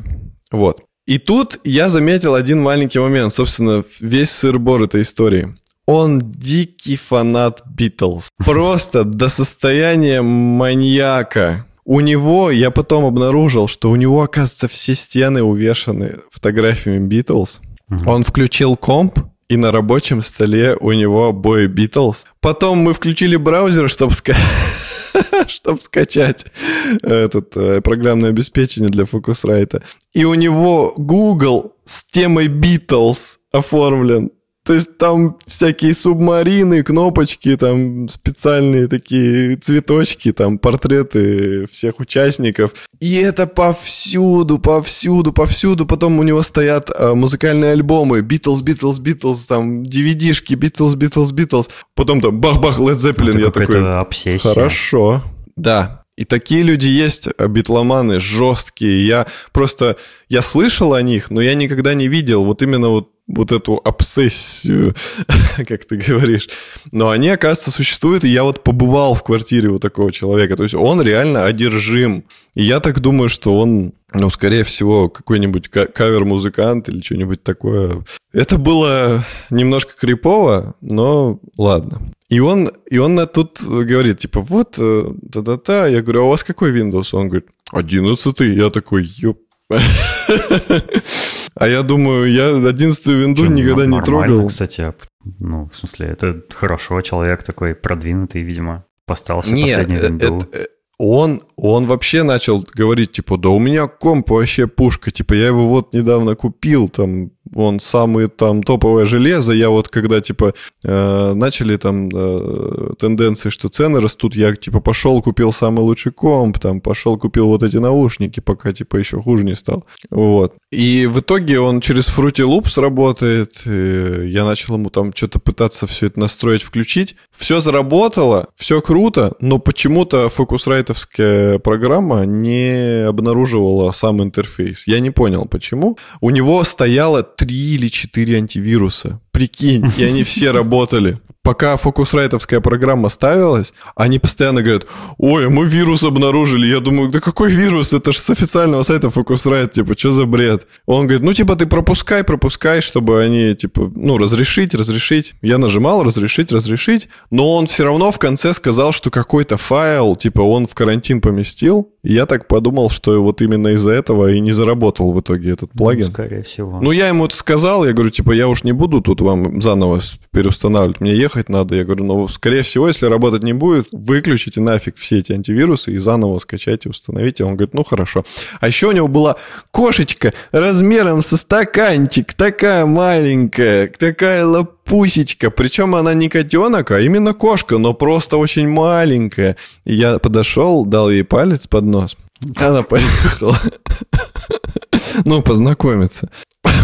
Вот. И тут я заметил один маленький момент, собственно, весь сыр-бор этой истории. Он дикий фанат Битлз. Просто до состояния маньяка. У него, я потом обнаружил, что у него, оказывается, все стены увешаны фотографиями Битлз. Он включил комп, и на рабочем столе у него обои Битлз. Потом мы включили браузер, чтобы сказать чтобы скачать этот э, программное обеспечение для Focusrite. И у него Google с темой Beatles оформлен. То есть там всякие субмарины, кнопочки, там специальные такие цветочки, там портреты всех участников. И это повсюду, повсюду, повсюду. Потом у него стоят э, музыкальные альбомы. Beatles, Beatles, Beatles, там DVD-шки, Beatles, Beatles, Beatles. Потом там бах-бах, Led Zeppelin. Это Я такой, обсессия. хорошо. Да, и такие люди есть, э, битломаны, жесткие. Я просто, я слышал о них, но я никогда не видел вот именно вот вот эту обсессию, как ты говоришь. Но они, оказывается, существуют, и я вот побывал в квартире у такого человека. То есть он реально одержим. И я так думаю, что он, ну, скорее всего, какой-нибудь кавер-музыкант или что-нибудь такое. Это было немножко крипово, но ладно. И он, и он тут говорит, типа, вот, э, та-та-та. Я говорю, а у вас какой Windows? Он говорит, одиннадцатый. Я такой, ёп. А я думаю, я 11 винду Чем, никогда не трогал. кстати. Ну, в смысле, это хорошо, человек такой продвинутый, видимо, поставился Нет, последний э, винду. Это, э, он, он вообще начал говорить, типа, да у меня комп вообще пушка, типа, я его вот недавно купил, там, он самый там топовое железо. Я вот когда типа э, начали там э, тенденции, что цены растут, я типа пошел купил самый лучший комп, там пошел купил вот эти наушники, пока типа еще хуже не стал. Вот. И в итоге он через Fruity Loops работает. я начал ему там что-то пытаться все это настроить, включить. Все заработало, все круто, но почему-то фокусрайтовская программа не обнаруживала сам интерфейс. Я не понял, почему. У него стояло три или четыре антивируса. Прикинь, и они все работали. Пока фокусрайтовская программа ставилась, они постоянно говорят, ой, мы вирус обнаружили. Я думаю, да какой вирус? Это же с официального сайта Focusrite, типа, что за бред? Он говорит, ну, типа, ты пропускай, пропускай, чтобы они, типа, ну, разрешить, разрешить. Я нажимал разрешить, разрешить, но он все равно в конце сказал, что какой-то файл, типа, он в карантин поместил, и я так подумал, что вот именно из-за этого и не заработал в итоге этот плагин. Ну, скорее всего. Ну, я ему это сказал, я говорю, типа, я уж не буду тут вам заново переустанавливать, мне ехать надо. Я говорю, ну, скорее всего, если работать не будет, выключите нафиг все эти антивирусы и заново скачайте, установите. Он говорит, ну, хорошо. А еще у него была кошечка размером со стаканчик, такая маленькая, такая лапусечка. Причем она не котенок, а именно кошка, но просто очень маленькая. И я подошел, дал ей палец под нос. Она поехала. Ну, познакомиться.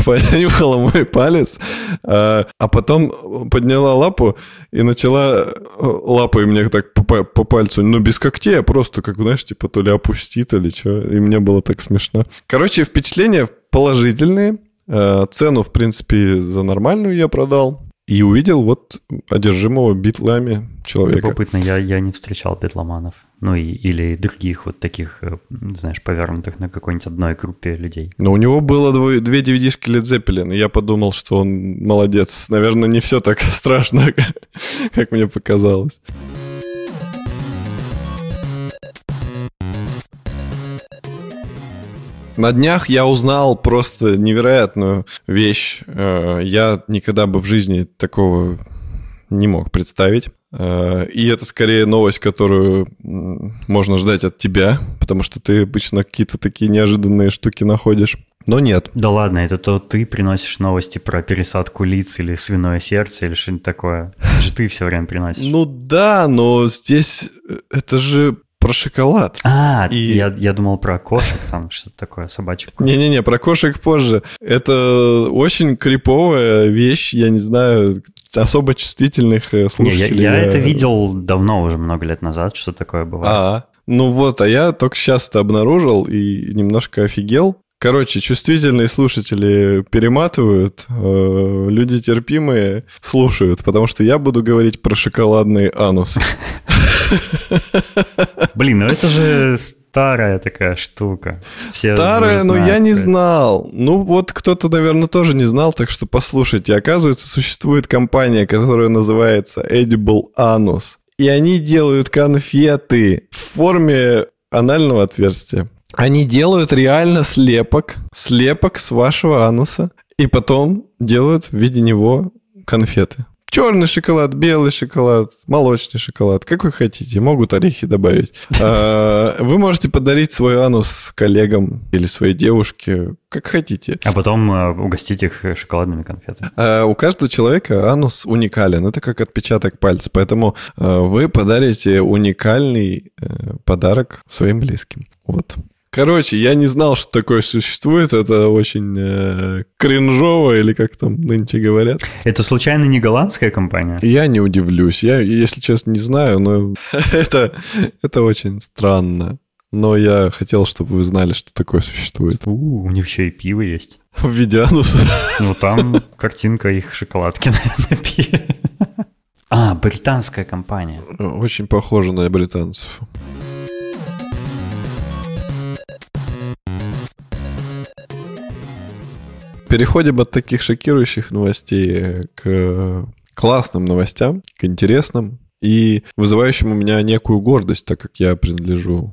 Понюхала мой палец, а, а потом подняла лапу и начала э, лапой мне так по, пальцу, ну, без когтей, а просто, как, знаешь, типа то ли опустит, или что. И мне было так смешно. Короче, впечатления положительные. Э, цену, в принципе, за нормальную я продал. И увидел вот одержимого битлами человека. Любопытно, я, я не встречал битломанов. Ну и, или других вот таких, э, знаешь, повернутых на какой-нибудь одной группе людей. Но у него было двое, две DVD-шки Led Zeppelin, и я подумал, что он молодец. Наверное, не все так страшно, как мне показалось. На днях я узнал просто невероятную вещь. Э, я никогда бы в жизни такого не мог представить. Э, и это скорее новость, которую можно ждать от тебя, потому что ты обычно какие-то такие неожиданные штуки находишь. Но нет. Да ладно, это то ты приносишь новости про пересадку лиц или свиное сердце или что-нибудь такое. Это же ты все время приносишь. Ну да, но здесь э, это же про шоколад. А, и... я, я думал про кошек, там что-то такое, собачек. Не-не-не, про кошек позже. Это очень криповая вещь, я не знаю, особо чувствительных слушателей. Не, я, я это видел давно, уже много лет назад, что такое бывает. А, ну вот, а я только сейчас это обнаружил и немножко офигел. Короче, чувствительные слушатели перематывают, э, люди терпимые слушают, потому что я буду говорить про шоколадный анус. Блин, ну это же старая такая штука. Все старая, но я не знал. Ну вот кто-то, наверное, тоже не знал, так что послушайте. Оказывается, существует компания, которая называется Edible Anus. И они делают конфеты в форме анального отверстия. Они делают реально слепок, слепок с вашего ануса, и потом делают в виде него конфеты. Черный шоколад, белый шоколад, молочный шоколад, какой хотите, могут орехи добавить. А, вы можете подарить свой анус коллегам или своей девушке, как хотите. А потом э, угостить их шоколадными конфетами. А, у каждого человека анус уникален, это как отпечаток пальца, поэтому э, вы подарите уникальный э, подарок своим близким. Вот. Короче, я не знал, что такое существует. Это очень э, кринжово, или как там нынче говорят. Это случайно не голландская компания? Я не удивлюсь. Я, если честно, не знаю, но это, это очень странно. Но я хотел, чтобы вы знали, что такое существует. У, у них еще и пиво есть. В виде ануса. Ну, там картинка их шоколадки на пиве. А, британская компания. Очень похожа на британцев. Переходим от таких шокирующих новостей к классным новостям, к интересным и вызывающим у меня некую гордость, так как я принадлежу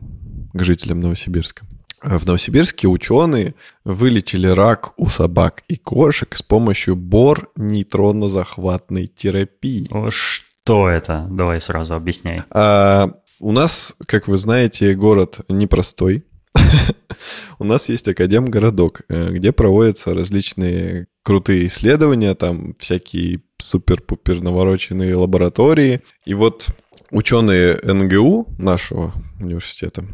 к жителям Новосибирска. В Новосибирске ученые вылечили рак у собак и кошек с помощью бор-нейтронно-захватной терапии. Что это? Давай сразу объясняй. А, у нас, как вы знаете, город непростой. У нас есть Академгородок, э, где проводятся различные крутые исследования, там всякие супер-пупер навороченные лаборатории. И вот ученые НГУ нашего университета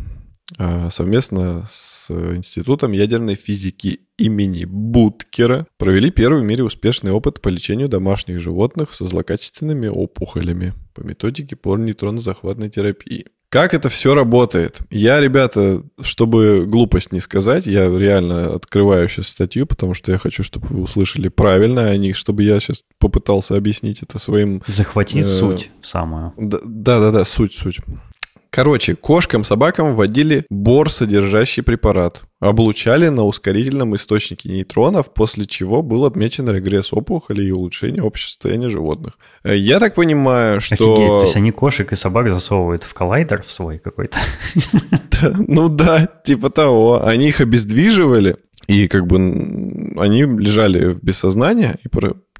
э, совместно с Институтом ядерной физики имени Буткера провели первый в мире успешный опыт по лечению домашних животных со злокачественными опухолями по методике порнейтронно-захватной терапии. Как это все работает. Я, ребята, чтобы глупость не сказать, я реально открываю сейчас статью, потому что я хочу, чтобы вы услышали правильно о них, чтобы я сейчас попытался объяснить это своим... Захвати э, суть самую. Да-да-да, суть, суть. Короче, кошкам, собакам вводили бор, содержащий препарат. Облучали на ускорительном источнике нейтронов, после чего был отмечен регресс опухоли и улучшение общего состояния животных. Э, я так понимаю, что... Офигеть, то есть они кошек и собак засовывают в коллайдер в свой какой-то? Ну да, типа того. Они их обездвиживали, и как бы они лежали без сознания, и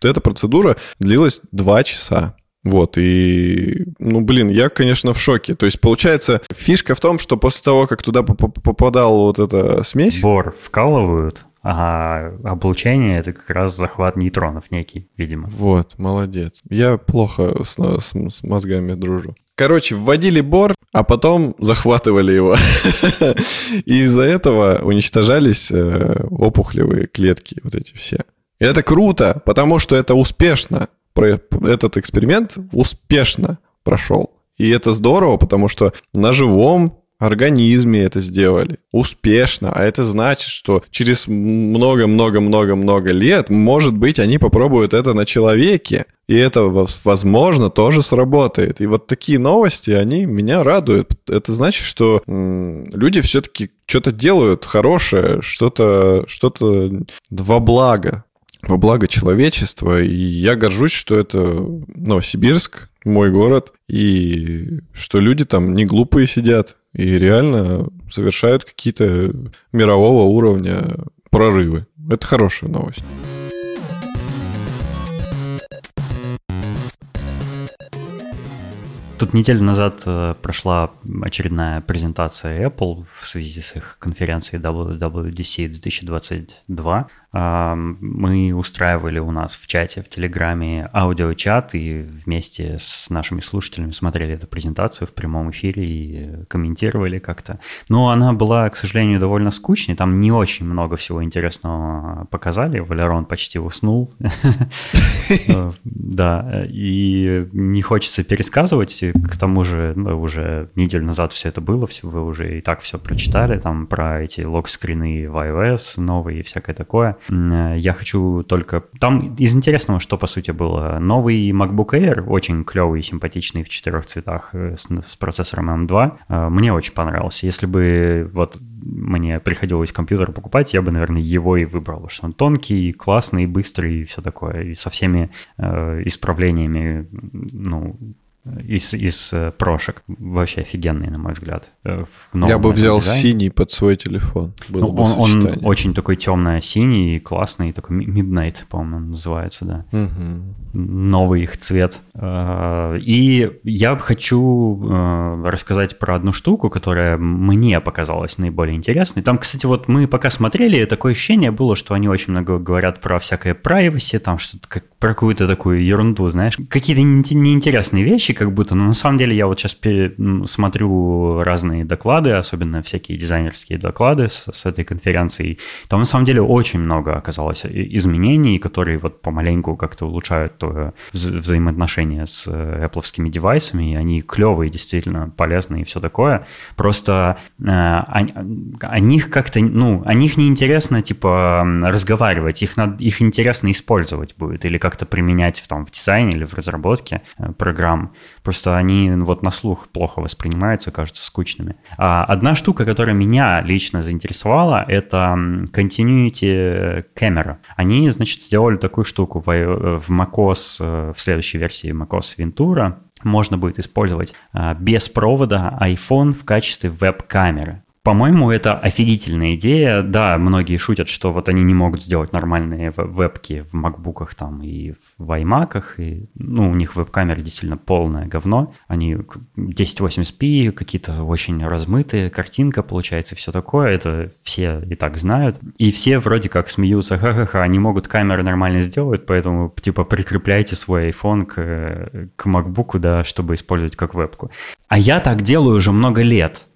эта процедура длилась два часа. Вот, и, ну, блин, я, конечно, в шоке. То есть, получается, фишка в том, что после того, как туда попадала вот эта смесь... Бор вкалывают, а облучение — это как раз захват нейтронов некий, видимо. Вот, молодец. Я плохо с, с, с мозгами дружу. Короче, вводили бор, а потом захватывали его. И из-за этого уничтожались э, опухолевые клетки, вот эти все. И это круто, потому что это успешно этот эксперимент успешно прошел. И это здорово, потому что на живом организме это сделали успешно, а это значит, что через много-много-много-много лет, может быть, они попробуют это на человеке, и это, возможно, тоже сработает. И вот такие новости, они меня радуют. Это значит, что люди все-таки что-то делают хорошее, что-то что во благо во благо человечества. И я горжусь, что это Новосибирск, мой город, и что люди там не глупые сидят и реально совершают какие-то мирового уровня прорывы. Это хорошая новость. Тут неделю назад э, прошла очередная презентация Apple в связи с их конференцией WWDC 2022. Мы устраивали у нас в чате, в Телеграме аудиочат и вместе с нашими слушателями смотрели эту презентацию в прямом эфире и комментировали как-то. Но она была, к сожалению, довольно скучной. Там не очень много всего интересного показали. Валерон почти уснул. Да, и не хочется пересказывать к тому же ну, уже неделю назад все это было, вы уже и так все прочитали, там про эти лог-скрины в iOS новые и всякое такое. Я хочу только... Там из интересного, что по сути было, новый MacBook Air, очень клевый и симпатичный в четырех цветах э, с, с процессором M2, э, мне очень понравился. Если бы вот мне приходилось компьютер покупать, я бы, наверное, его и выбрал, потому что он тонкий, классный, быстрый и все такое, и со всеми э, исправлениями, ну, из, из э, прошек. Вообще офигенный, на мой взгляд. Э, Я бы взял дизайне. синий под свой телефон. Было ну, бы он, он очень такой темно-синий, классный, такой Midnight, по-моему, называется, да. Угу. Новый их цвет. Э, и я хочу рассказать про одну штуку, которая мне показалась наиболее интересной. Там, кстати, вот мы пока смотрели, такое ощущение было, что они очень много говорят про всякое privacy, там что-то как, про какую-то такую ерунду, знаешь. Какие-то неинтересные вещи как будто, но на самом деле я вот сейчас смотрю разные доклады, особенно всякие дизайнерские доклады с, с этой конференцией. Там на самом деле очень много оказалось изменений, которые вот помаленьку как-то улучшают то вза взаимоотношения с э, Apple девайсами, и они клевые, действительно полезные и все такое. Просто э, о, о них как-то, ну, о них неинтересно, типа, разговаривать, их, надо, их интересно использовать будет или как-то применять в, там, в дизайне или в разработке э, программ. Просто они вот на слух плохо воспринимаются, кажутся скучными. А одна штука, которая меня лично заинтересовала, это Continuity Camera. Они, значит, сделали такую штуку в, в macOS, э, в следующей версии macOS Ventura. Можно будет использовать э, без провода iPhone в качестве веб-камеры. По-моему, это офигительная идея. Да, многие шутят, что вот они не могут сделать нормальные вебки в макбуках там и в iMac, и, ну, у них веб-камера действительно полное говно. Они 1080p, какие-то очень размытые, картинка получается, все такое. Это все и так знают. И все вроде как смеются, ха-ха-ха, они могут камеры нормально сделать, поэтому, типа, прикрепляйте свой iPhone к, к MacBook, да, чтобы использовать как вебку. А я так делаю уже много лет.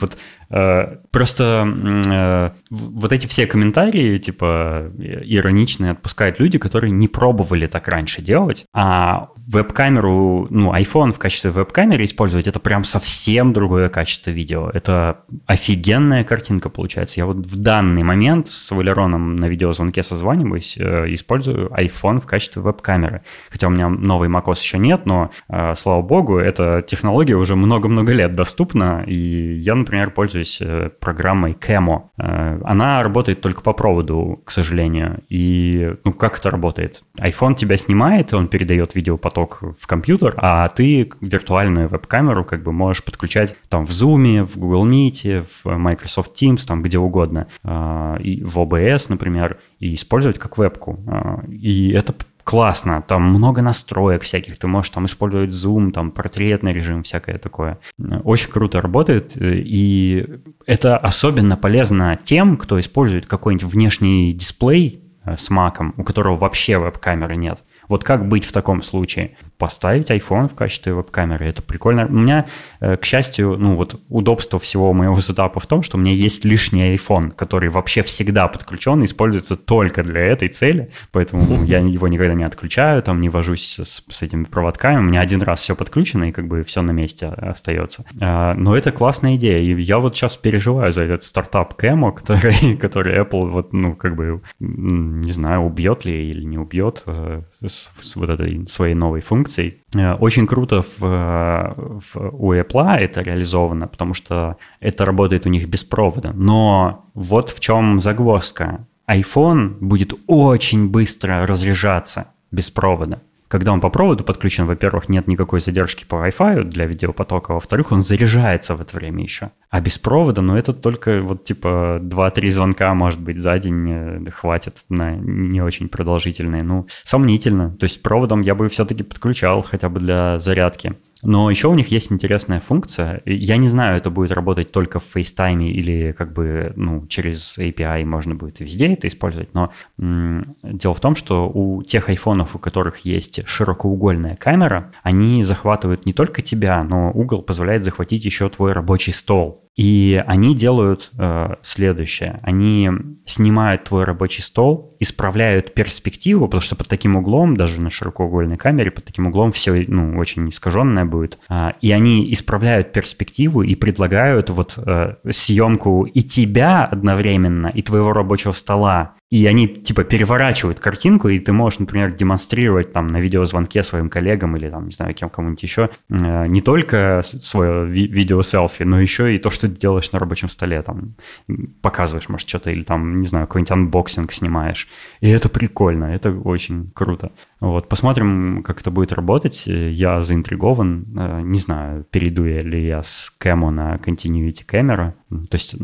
Вот э, просто э, вот эти все комментарии, типа, ироничные отпускают люди, которые не пробовали так раньше делать, а веб-камеру, ну, iPhone в качестве веб-камеры использовать, это прям совсем другое качество видео. Это офигенная картинка получается. Я вот в данный момент с Валероном на видеозвонке созваниваюсь, э, использую iPhone в качестве веб-камеры. Хотя у меня новый macOS еще нет, но, э, слава богу, эта технология уже много-много лет доступна, и я, например, пользуюсь э, программой Camo. Она работает только по проводу, к сожалению. И, ну, как это работает? iPhone тебя снимает, он передает видеопоток в компьютер, а ты виртуальную веб-камеру как бы можешь подключать там в Zoom, в Google Meet, в Microsoft Teams, там где угодно, а, и в OBS, например, и использовать как вебку. А, и это классно, там много настроек всяких, ты можешь там использовать Zoom, там портретный режим, всякое такое. Очень круто работает, и это особенно полезно тем, кто использует какой-нибудь внешний дисплей э, с маком, у которого вообще веб-камеры нет. Вот как быть в таком случае? Поставить iPhone в качестве веб-камеры, это прикольно. У меня, э, к счастью, ну вот удобство всего моего сетапа в том, что у меня есть лишний iPhone, который вообще всегда подключен и используется только для этой цели, поэтому я его никогда не отключаю, там не вожусь с, с этими проводками. У меня один раз все подключено и как бы все на месте остается. А, но это классная идея, и я вот сейчас переживаю за этот стартап Camo, который, который Apple вот, ну, как бы, не знаю, убьет ли или не убьет э, с, с вот этой своей новой функцией. Э, очень круто в, в, у Apple это реализовано, потому что это работает у них без провода. Но вот в чем загвоздка. iPhone будет очень быстро разряжаться без провода. Когда он по проводу подключен, во-первых, нет никакой задержки по Wi-Fi для видеопотока, во-вторых, он заряжается в это время еще. А без провода, ну это только вот типа 2-3 звонка, может быть, за день э, хватит на не очень продолжительные. Ну, сомнительно. То есть проводом я бы все-таки подключал хотя бы для зарядки. Но еще у них есть интересная функция. Я не знаю, это будет работать только в FaceTime или как бы ну, через API можно будет везде это использовать. Но м- дело в том, что у тех айфонов, у которых есть широкоугольная камера, они захватывают не только тебя, но угол позволяет захватить еще твой рабочий стол. И они делают э, следующее. Они снимают твой рабочий стол, исправляют перспективу, потому что под таким углом, даже на широкоугольной камере, под таким углом все ну, очень искаженное будет. Э, и они исправляют перспективу и предлагают вот э, съемку и тебя одновременно, и твоего рабочего стола, и они типа переворачивают картинку, и ты можешь, например, демонстрировать там на видеозвонке своим коллегам или там, не знаю, кем кому-нибудь еще э, не только свое ви- видео-селфи, но еще и то, что ты делаешь на рабочем столе, там показываешь, может, что-то или там, не знаю, какой-нибудь unboxing снимаешь. И это прикольно, это очень круто. Вот, посмотрим, как это будет работать. Я заинтригован. Э, не знаю, перейду я ли я с Camo на Continuity Camera. То есть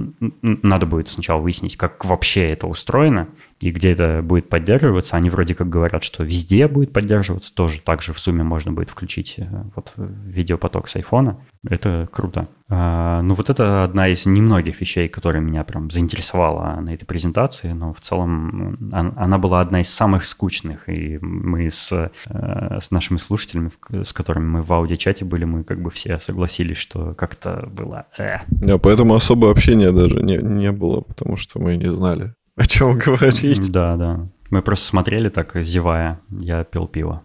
надо будет сначала выяснить, как вообще это устроено и где это будет поддерживаться. Они вроде как говорят, что везде будет поддерживаться. Тоже также в сумме можно будет включить э, вот видеопоток с айфона. Это круто. А, ну вот это одна из немногих вещей, которая меня прям заинтересовала на этой презентации. Но в целом она была одна из самых скучных. И мы с, э, с нашими слушателями, с которыми мы в аудиочате были, мы как бы все согласились, что как-то было... Э. Да, поэтому особо общения даже не, не было, потому что мы не знали о чем говорить. Да, да. Мы просто смотрели так, зевая. Я пил пиво.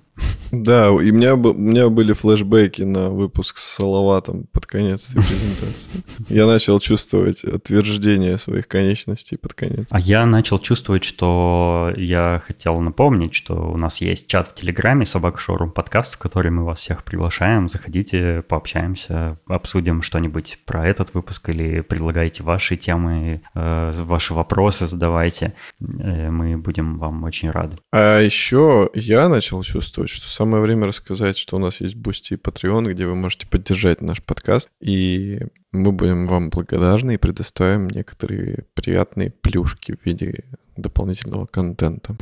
Да, и у меня, у меня были флешбеки на выпуск с Салаватом под конец презентации. Я начал чувствовать отверждение своих конечностей под конец. А я начал чувствовать, что я хотел напомнить, что у нас есть чат в Телеграме «Собака Шоурум подкаст», в который мы вас всех приглашаем. Заходите, пообщаемся, обсудим что-нибудь про этот выпуск или предлагайте ваши темы, э, ваши вопросы задавайте. Э, мы будем вам очень рады. А еще я начал чувствовать, что самое время рассказать, что у нас есть Boosty и Patreon, где вы можете поддержать наш подкаст, и мы будем вам благодарны и предоставим некоторые приятные плюшки в виде дополнительного контента.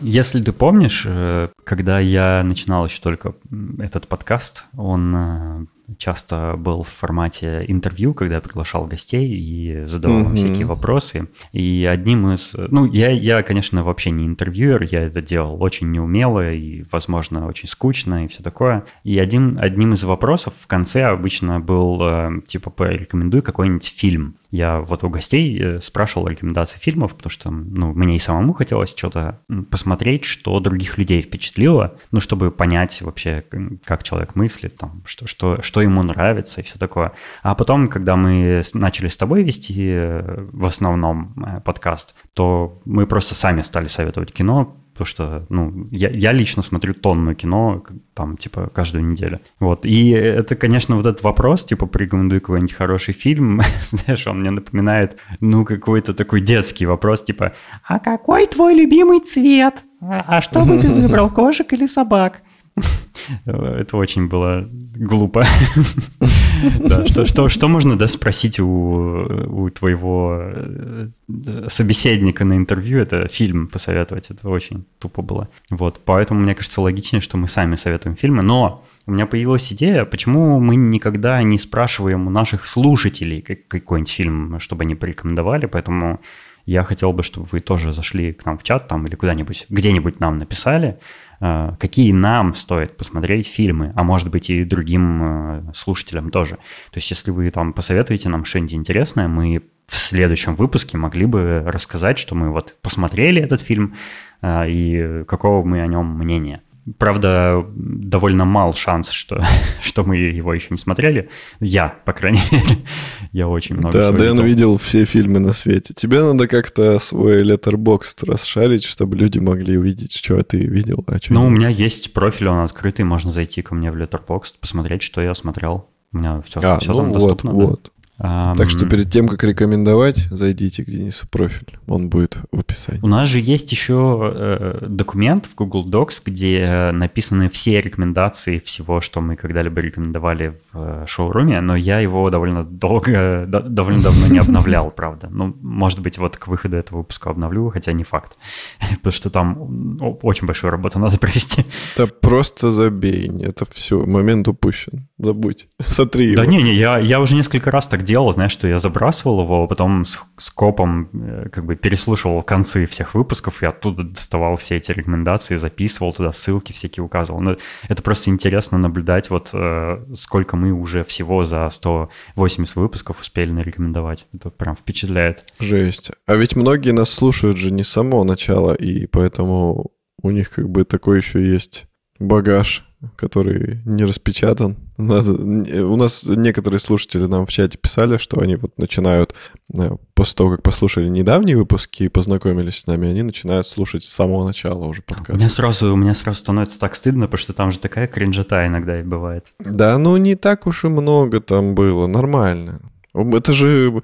Если ты помнишь, э, когда я начинал еще только этот подкаст, он э, часто был в формате интервью, когда я приглашал гостей и задавал им всякие вопросы. И одним из... Ну, я, я, конечно, вообще не интервьюер, я это делал очень неумело и, возможно, очень скучно и все такое. И один, одним из вопросов в конце обычно был, э, типа, порекомендуй какой-нибудь фильм. Я вот у гостей э, спрашивал рекомендации фильмов, потому что, ну, мне и самому хотелось что-то посмотреть, что других людей впечатлило, ну, чтобы понять вообще, как человек мыслит, там, что, что, что ему нравится и все такое. А потом, когда мы начали с тобой вести э, в основном э, подкаст, то мы просто сами стали советовать кино, Потому что, ну, я, я лично смотрю тонну кино, там, типа, каждую неделю. Вот. И это, конечно, вот этот вопрос, типа, порекомендуй какой-нибудь хороший фильм, знаешь, он мне напоминает, ну, какой-то такой детский вопрос, типа, а какой твой любимый цвет? А, а что бы ты выбрал, кошек или собак? Это очень было глупо. Что, можно да, спросить у, у твоего э, собеседника на интервью? Это фильм посоветовать. Это очень тупо было. Вот, поэтому мне кажется логичнее, что мы сами советуем фильмы. Но у меня появилась идея, почему мы никогда не спрашиваем у наших слушателей какой-нибудь фильм, чтобы они порекомендовали. Поэтому я хотел бы, чтобы вы тоже зашли к нам в чат там или куда-нибудь, где-нибудь нам написали, Э, какие нам стоит посмотреть фильмы, а может быть и другим э, слушателям тоже. То есть если вы там посоветуете нам что-нибудь интересное, мы в следующем выпуске могли бы рассказать, что мы вот посмотрели этот фильм э, и какого мы о нем мнения. Правда, довольно мал шанс, что, что мы его еще не смотрели. Я, по крайней мере, я очень много Да, Дэн видел. видел все фильмы на свете. Тебе надо как-то свой letterbox расшарить, чтобы люди могли увидеть, что ты видел, а что Ну, у меня есть профиль, он открытый, можно зайти ко мне в letterbox, посмотреть, что я смотрел. У меня все, а, все ну там вот, доступно. Вот. Да? Так что перед тем, как рекомендовать, зайдите к Денису профиль. Он будет в описании. У нас же есть еще э, документ в Google Docs, где написаны все рекомендации всего, что мы когда-либо рекомендовали в э, шоуруме, но я его довольно долго, довольно давно не обновлял, правда. Ну, может быть, вот к выходу этого выпуска обновлю, хотя не факт. Потому что там очень большую работу надо провести. Да просто забей, это все, момент упущен. Забудь, сотри его. Да не-не, я, я уже несколько раз так делал, знаешь, что я забрасывал его, а потом с, с копом э, как бы переслушивал концы всех выпусков и оттуда доставал все эти рекомендации, записывал туда ссылки всякие указывал. Но это просто интересно наблюдать, вот э, сколько мы уже всего за 180 выпусков успели нарекомендовать. Это прям впечатляет. Жесть. А ведь многие нас слушают же не с самого начала, и поэтому у них как бы такой еще есть багаж который не распечатан. Надо... У нас некоторые слушатели нам в чате писали, что они вот начинают, э, после того, как послушали недавние выпуски и познакомились с нами, они начинают слушать с самого начала уже подкаст. У меня сразу, у меня сразу становится так стыдно, потому что там же такая кринжета иногда и бывает. Да, ну не так уж и много там было, нормально. Это же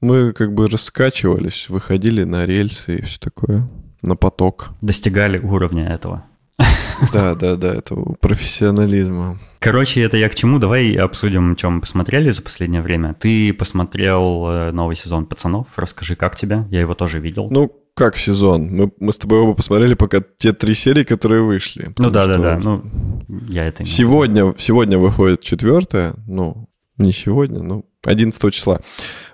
мы как бы раскачивались, выходили на рельсы и все такое, на поток. Достигали уровня этого. Да, да, да, этого профессионализма. Короче, это я к чему? Давай обсудим, чем мы посмотрели за последнее время. Ты посмотрел э, новый сезон «Пацанов». Расскажи, как тебе? Я его тоже видел. Ну, как сезон? Мы, мы с тобой оба посмотрели пока те три серии, которые вышли. Ну да, да, да. Ну, я это сегодня, сегодня выходит четвертая, ну, не сегодня, ну, 11 числа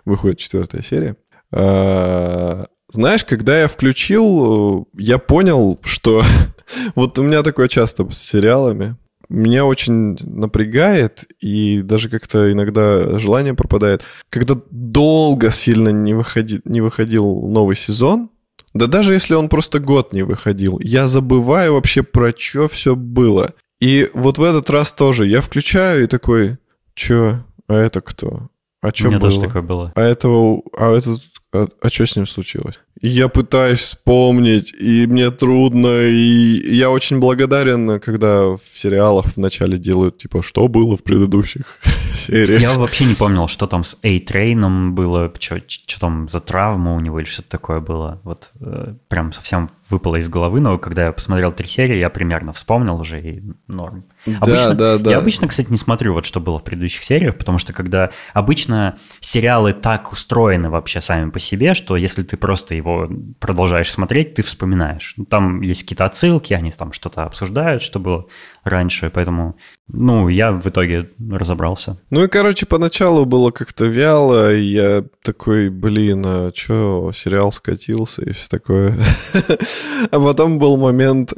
выходит четвертая серия. А, знаешь, когда я включил, я понял, что вот у меня такое часто с сериалами. Меня очень напрягает, и даже как-то иногда желание пропадает. Когда долго сильно не, выходи, не выходил новый сезон, да даже если он просто год не выходил, я забываю вообще про что все было. И вот в этот раз тоже я включаю и такой, чё, а это кто? А что было? тоже такое было. А этого, а этот а, а что с ним случилось? Я пытаюсь вспомнить, и мне трудно, и я очень благодарен, когда в сериалах вначале делают, типа, что было в предыдущих сериях. Я вообще не помнил, что там с A-Трейном было, что, что там за травма у него или что-то такое было. Вот э, прям совсем выпало из головы, но когда я посмотрел три серии, я примерно вспомнил уже, и норм. Да, обычно, да, да. Я обычно, кстати, не смотрю вот что было в предыдущих сериях, потому что когда обычно сериалы так устроены вообще сами по себе, что если ты просто его продолжаешь смотреть, ты вспоминаешь. Там есть какие-то отсылки, они там что-то обсуждают, что было раньше, поэтому, ну, я в итоге разобрался. Ну и, короче, поначалу было как-то вяло, и я такой, блин, а чё, сериал скатился и все такое. А потом был момент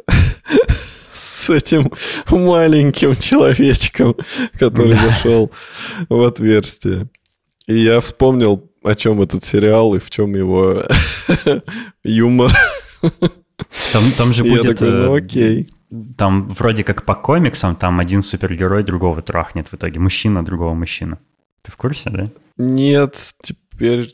с этим маленьким человечком, который зашел в отверстие. И я вспомнил, о чем этот сериал и в чем его юмор. Там, там же будет... такой, ну э, окей. Там вроде как по комиксам, там один супергерой другого трахнет в итоге. Мужчина другого мужчину. Ты в курсе, да? Нет, теперь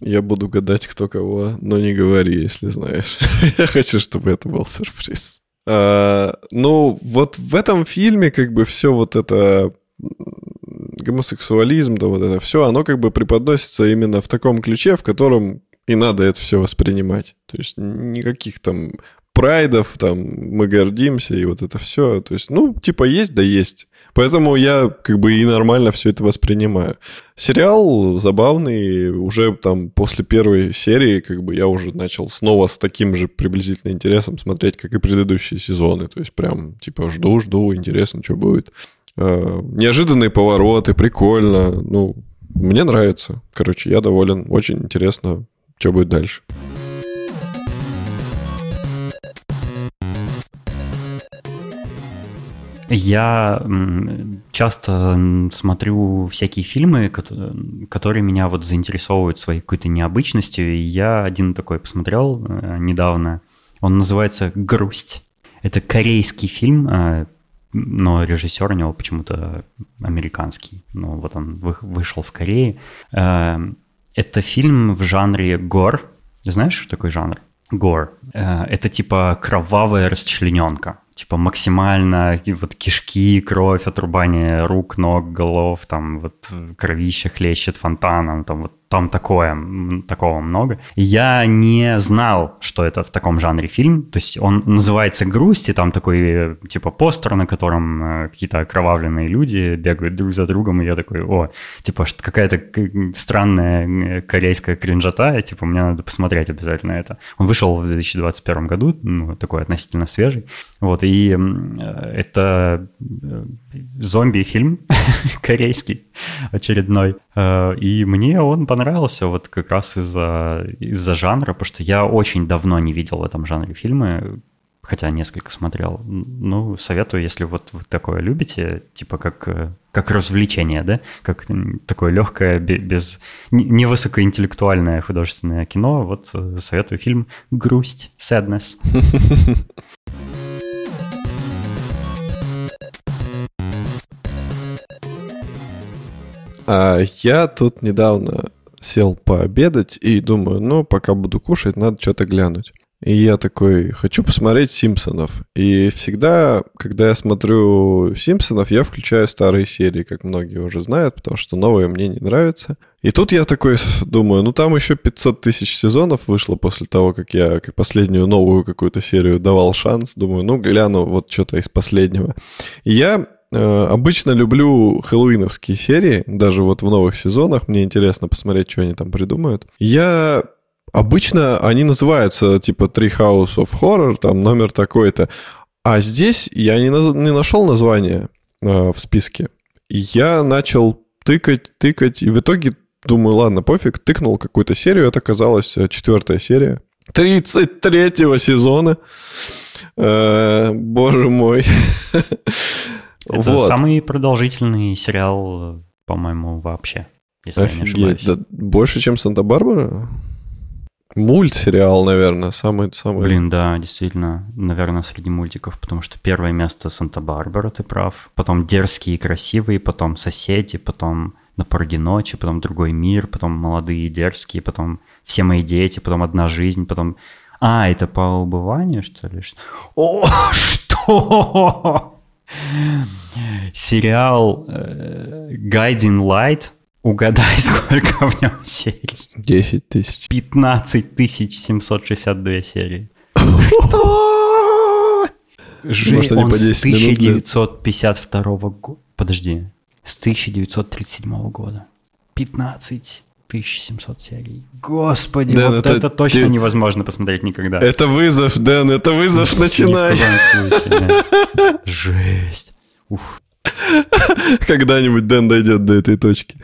я буду гадать, кто кого, но не говори, если знаешь. я хочу, чтобы это был сюрприз. А, ну, вот в этом фильме как бы все вот это гомосексуализм, да вот это все, оно как бы преподносится именно в таком ключе, в котором и надо это все воспринимать. То есть никаких там прайдов, там, мы гордимся, и вот это все. То есть, ну, типа, есть, да есть. Поэтому я как бы и нормально все это воспринимаю. Сериал забавный, уже там после первой серии как бы я уже начал снова с таким же приблизительно интересом смотреть, как и предыдущие сезоны. То есть прям, типа, жду, жду, интересно, что будет. Э, неожиданные повороты, прикольно. Ну, мне нравится. Короче, я доволен. Очень интересно, что будет дальше. Я часто смотрю всякие фильмы, кото- которые меня вот заинтересовывают своей какой-то необычностью. И я один такой посмотрел э, недавно. Он называется «Грусть». Это корейский фильм, э, но режиссер у него почему-то американский. Ну, вот он вы- вышел в Корее. Э, Это фильм в жанре гор. Знаешь, что такой жанр? Гор. Это типа кровавая расчлененка. Типа максимально вот кишки, кровь, отрубание рук, ног, голов, там вот кровища хлещет фонтаном, там вот там такое, такого много. Я не знал, что это в таком жанре фильм. То есть он называется «Грусть», и там такой типа постер, на котором э, какие-то окровавленные люди бегают друг за другом, и я такой, о, типа какая-то странная корейская кринжата, и, типа мне надо посмотреть обязательно это. Он вышел в 2021 году, ну, такой относительно свежий. Вот, и э, это э, зомби-фильм корейский очередной. Э, И мне он понравился вот как раз из-за из жанра, потому что я очень давно не видел в этом жанре фильмы, хотя несколько смотрел. Ну, советую, если вот вы такое любите, типа как, как развлечение, да, как такое легкое, бе- без не- невысокоинтеллектуальное художественное кино, вот советую фильм «Грусть», «Sadness». А я тут недавно сел пообедать и думаю, ну, пока буду кушать, надо что-то глянуть. И я такой, хочу посмотреть «Симпсонов». И всегда, когда я смотрю «Симпсонов», я включаю старые серии, как многие уже знают, потому что новые мне не нравятся. И тут я такой думаю, ну там еще 500 тысяч сезонов вышло после того, как я последнюю новую какую-то серию давал шанс. Думаю, ну гляну вот что-то из последнего. И я э, обычно люблю хэллоуиновские серии, даже вот в новых сезонах. Мне интересно посмотреть, что они там придумают. Я Обычно они называются типа Three House of Horror, там номер такой-то. А здесь я не, наз- не нашел название э, в списке. Я начал тыкать, тыкать, и в итоге думаю, ладно, пофиг, тыкнул какую-то серию, это оказалась э, четвертая серия. 33-го сезона. Э, боже мой. Это Вот. самый продолжительный сериал, по-моему, вообще, если я не ошибаюсь. Офигеть, да больше, чем Санта-Барбара? Мультсериал, наверное, самый, самый... Блин, да, действительно, наверное, среди мультиков, потому что первое место Санта-Барбара, ты прав, потом Дерзкие и Красивые, потом Соседи, потом На пороге ночи, потом Другой мир, потом Молодые и Дерзкие, потом Все мои дети, потом Одна жизнь, потом... А, это по убыванию, что ли? О, что? Сериал э, Guiding Light. Угадай, сколько в нем серий. 10 тысяч. 15 762 серии. Может, они он по 10 с 1952 года. Подожди. С 1937 года. 15 1700 серий. Господи, Дэн, вот это, это точно ты... невозможно посмотреть никогда. Это вызов, Дэн, это вызов, начинай. Жесть. Ух. Когда-нибудь Дэн дойдет до этой точки.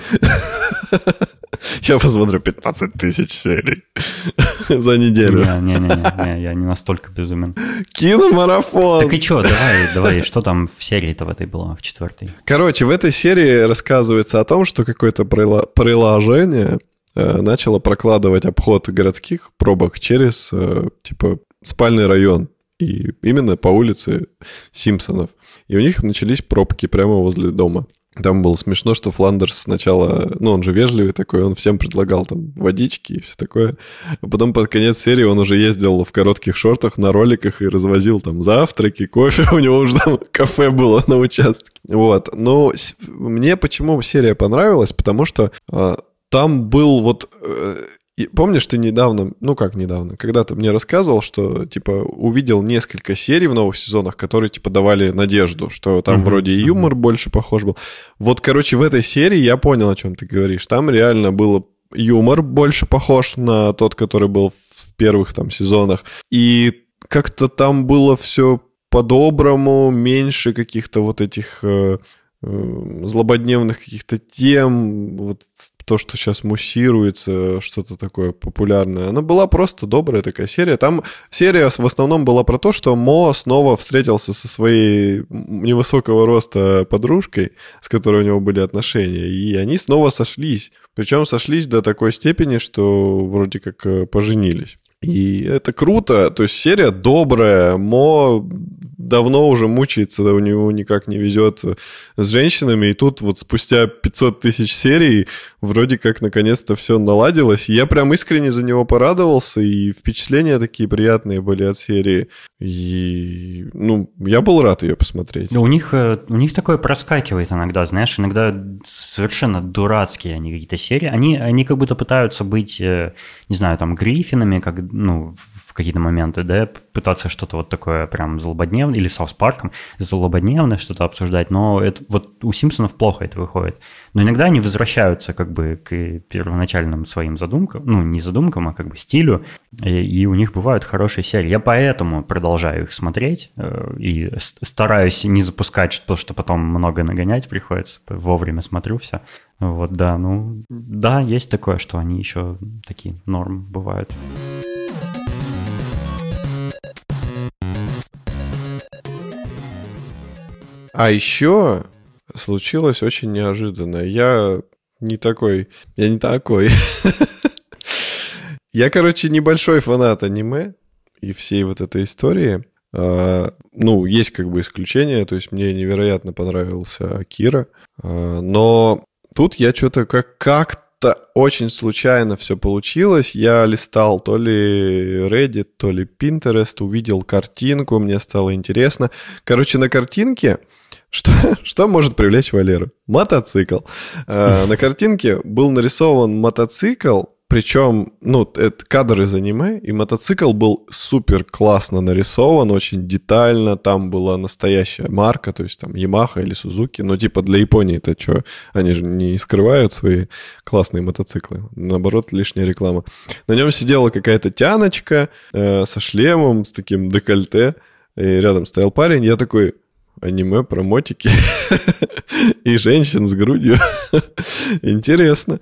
Я посмотрю 15 тысяч серий за неделю. Не-не-не, я не настолько безумен. Киномарафон. Так и что, давай, давай, что там в серии-то в этой было, в четвертой? Короче, в этой серии рассказывается о том, что какое-то приложение э, начало прокладывать обход городских пробок через, э, типа, спальный район. И именно по улице Симпсонов. И у них начались пробки прямо возле дома. Там было смешно, что Фландерс сначала, ну, он же вежливый такой, он всем предлагал там водички и все такое. А потом под конец серии он уже ездил в коротких шортах на роликах и развозил там завтраки, кофе, у него уже там кафе было на участке. Вот, но мне почему серия понравилась, потому что э, там был вот э, и помнишь, ты недавно, ну как недавно, когда-то мне рассказывал, что, типа, увидел несколько серий в новых сезонах, которые, типа, давали надежду, что там uh-huh, вроде и юмор uh-huh. больше похож был. Вот, короче, в этой серии я понял, о чем ты говоришь. Там реально было юмор больше похож на тот, который был в первых там сезонах. И как-то там было все по-доброму, меньше каких-то вот этих э, э, злободневных каких-то тем, вот то, что сейчас муссируется, что-то такое популярное. Она была просто добрая такая серия. Там серия в основном была про то, что Мо снова встретился со своей невысокого роста подружкой, с которой у него были отношения, и они снова сошлись. Причем сошлись до такой степени, что вроде как э, поженились. И это круто, то есть серия добрая, Мо давно уже мучается, у него никак не везет с женщинами, и тут вот спустя 500 тысяч серий вроде как наконец-то все наладилось. И я прям искренне за него порадовался, и впечатления такие приятные были от серии. И, ну, я был рад ее посмотреть. У них, э, у них такое проскакивает иногда, знаешь, иногда совершенно дурацкие они какие-то серии. Они, они как будто пытаются быть, э, не знаю, там, Гриффинами, как, ну, в какие-то моменты, да, пытаться что-то вот такое прям злободневное, или Саус Парком, злободневное что-то обсуждать, но это, вот у Симпсонов плохо это выходит. Но иногда они возвращаются как бы к первоначальным своим задумкам, ну, не задумкам, а как бы стилю, и, и у них бывают хорошие серии. Я поэтому продолжаю их смотреть э, и стараюсь не запускать то, что потом много нагонять приходится, вовремя смотрю все. Вот, да, ну, да, есть такое, что они еще такие норм бывают. А еще случилось очень неожиданно. Я не такой, я не такой. Я, короче, небольшой фанат аниме и всей вот этой истории. А, ну, есть как бы исключения, то есть мне невероятно понравился Акира, а, но тут я что-то как как-то очень случайно все получилось. Я листал то ли Reddit, то ли Pinterest, увидел картинку, мне стало интересно. Короче, на картинке что, что может привлечь Валеру? Мотоцикл. Э, на картинке был нарисован мотоцикл, причем, ну, это кадр из аниме, и мотоцикл был супер классно нарисован, очень детально, там была настоящая марка, то есть там Yamaha или Suzuki, но типа для Японии это что, они же не скрывают свои классные мотоциклы, наоборот, лишняя реклама. На нем сидела какая-то тяночка э, со шлемом, с таким декольте, и рядом стоял парень, я такой, аниме про мотики и женщин с грудью. Интересно.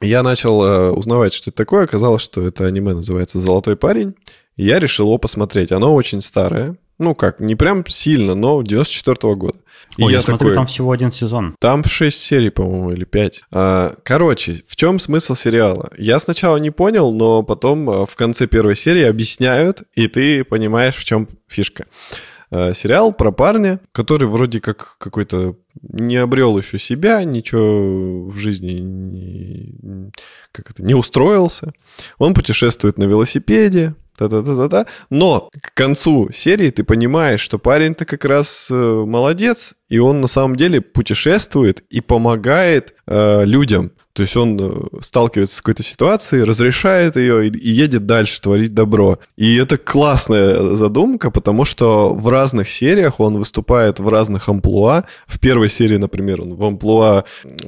Я начал э, узнавать, что это такое. Оказалось, что это аниме называется «Золотой парень». И я решил его посмотреть. Оно очень старое. Ну как, не прям сильно, но 94 -го года. И Ой, я, я смотрю, такой, там всего один сезон. Там 6 серий, по-моему, или 5. А, короче, в чем смысл сериала? Я сначала не понял, но потом э, в конце первой серии объясняют, и ты понимаешь, в чем фишка. Э, сериал про парня, который вроде как какой-то не обрел еще себя, ничего в жизни не, как это, не устроился. Он путешествует на велосипеде, та-та-та-та-та. Но к концу серии ты понимаешь, что парень-то как раз э, молодец, и он на самом деле путешествует и помогает э, людям. То есть он э, сталкивается с какой-то ситуацией, разрешает ее и, и едет дальше творить добро. И это классная задумка, потому что в разных сериях он выступает в разных амплуа. В первой серии, например, он в амплуа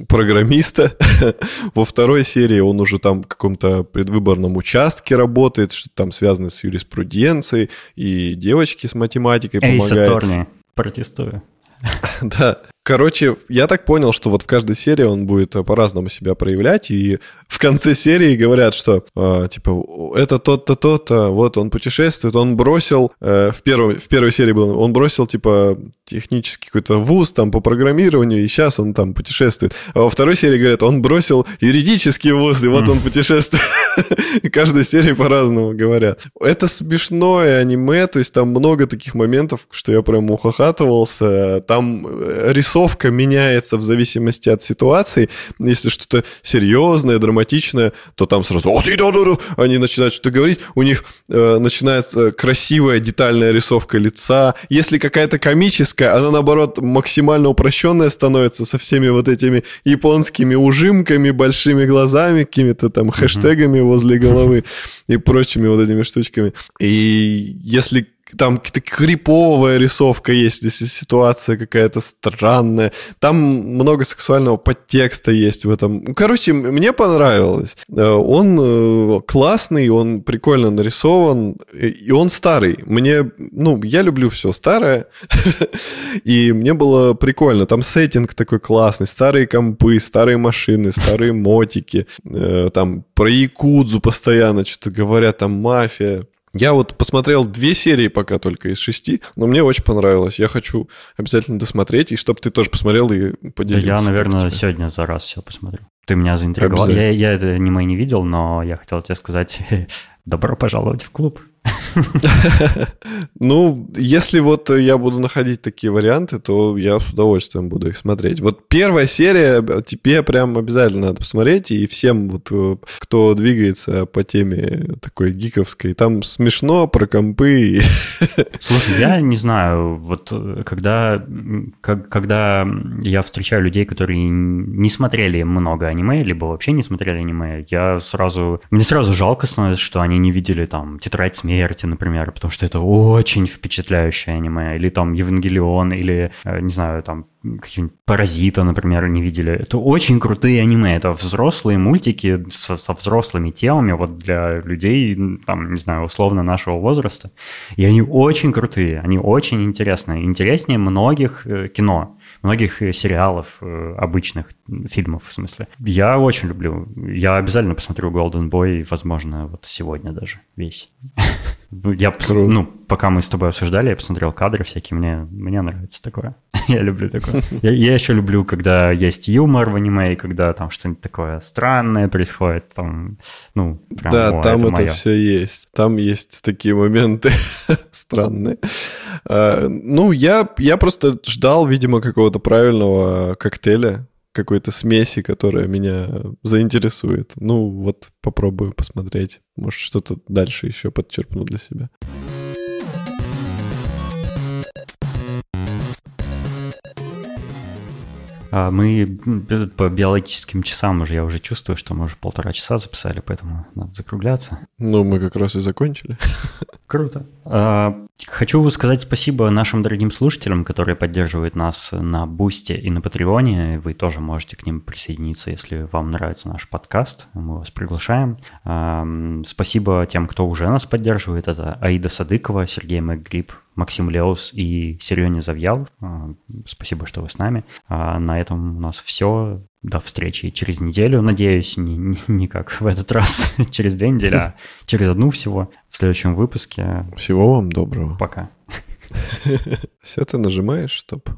программиста. Во второй серии он уже там в каком-то предвыборном участке работает, что там связано с юриспруденцией, и девочки с математикой помогают. Эй, Сатурни, протестую. Да, Короче, я так понял, что вот в каждой серии он будет э, по-разному себя проявлять, и в конце серии говорят, что э, типа это тот-то, тот-то, вот он путешествует, он бросил, э, в, первом, в первой серии был, он бросил типа технический какой-то вуз там по программированию, и сейчас он там путешествует. А во второй серии говорят, он бросил юридический вуз, и вот он путешествует. Каждой серии по-разному говорят. Это смешное аниме, то есть там много таких моментов, что я прям ухахатывался. Там рисунок рисовка меняется в зависимости от ситуации. Если что-то серьезное, драматичное, то там сразу они начинают что-то говорить, у них э, начинается красивая детальная рисовка лица. Если какая-то комическая, она наоборот максимально упрощенная становится со всеми вот этими японскими ужимками, большими глазами, какими-то там хэштегами возле головы и прочими вот этими штучками. И если там какая-то криповая рисовка есть, если ситуация какая-то странная. Там много сексуального подтекста есть в этом. Короче, мне понравилось. Э, он э, классный, он прикольно нарисован, и он старый. Мне, ну, я люблю все старое, и мне было прикольно. Там сеттинг такой классный, старые компы, старые машины, старые мотики, э, там про Якудзу постоянно что-то говорят, там мафия. Я вот посмотрел две серии пока только из шести, но мне очень понравилось. Я хочу обязательно досмотреть, и чтобы ты тоже посмотрел и поделился. Я, наверное, сегодня за раз все посмотрю. Ты меня заинтриговал. Я, я это аниме не видел, но я хотел тебе сказать добро пожаловать в клуб. Ну, если вот я буду находить такие варианты, то я с удовольствием буду их смотреть. Вот первая серия тебе прям обязательно надо посмотреть, и всем вот, э, кто двигается по теме такой гиковской, там смешно про компы. Слушай, я не знаю, вот э, когда, когда я встречаю людей, которые не смотрели много аниме, либо вообще не смотрели аниме, я сразу, мне сразу жалко становится, что они не видели там «Тетрадь смерти», например, потому что это очень впечатляющее аниме, или там Евангелион, или, э, не знаю, там какие-нибудь Паразита, например, не видели. Это очень крутые аниме, это взрослые мультики со, со взрослыми темами, вот для людей, там, не знаю, условно нашего возраста. И они очень крутые, они очень интересные, интереснее многих э, кино многих э, сериалов, обычных фильмов, в смысле. Я очень люблю. Я обязательно посмотрю Golden Boy, возможно, вот сегодня даже весь. Я, Круто. ну, пока мы с тобой обсуждали, я посмотрел кадры всякие, мне, мне нравится такое. я люблю такое. Я, я еще люблю, когда есть юмор в аниме, и когда там что-нибудь такое странное происходит, там, ну, прям, Да, о, там это, это все есть. Там есть такие моменты странные. А, ну, я, я просто ждал, видимо, какого-то правильного коктейля, какой-то смеси, которая меня заинтересует. Ну, вот попробую посмотреть. Может, что-то дальше еще подчерпну для себя. А мы по биологическим часам уже, я уже чувствую, что мы уже полтора часа записали, поэтому надо закругляться. Ну, мы как раз и закончили. Круто. А, хочу сказать спасибо нашим дорогим слушателям, которые поддерживают нас на Бусте и на Патреоне. Вы тоже можете к ним присоединиться, если вам нравится наш подкаст. Мы вас приглашаем. А, спасибо тем, кто уже нас поддерживает. Это Аида Садыкова, Сергей Макгриб, Максим Леус и Сереня Завьялов. А, спасибо, что вы с нами. На этом у нас все. До встречи через неделю, надеюсь, не, не, не как в этот раз, через две недели, а через одну всего в следующем выпуске. Всего вам доброго. Пока. Все, ты нажимаешь, стоп.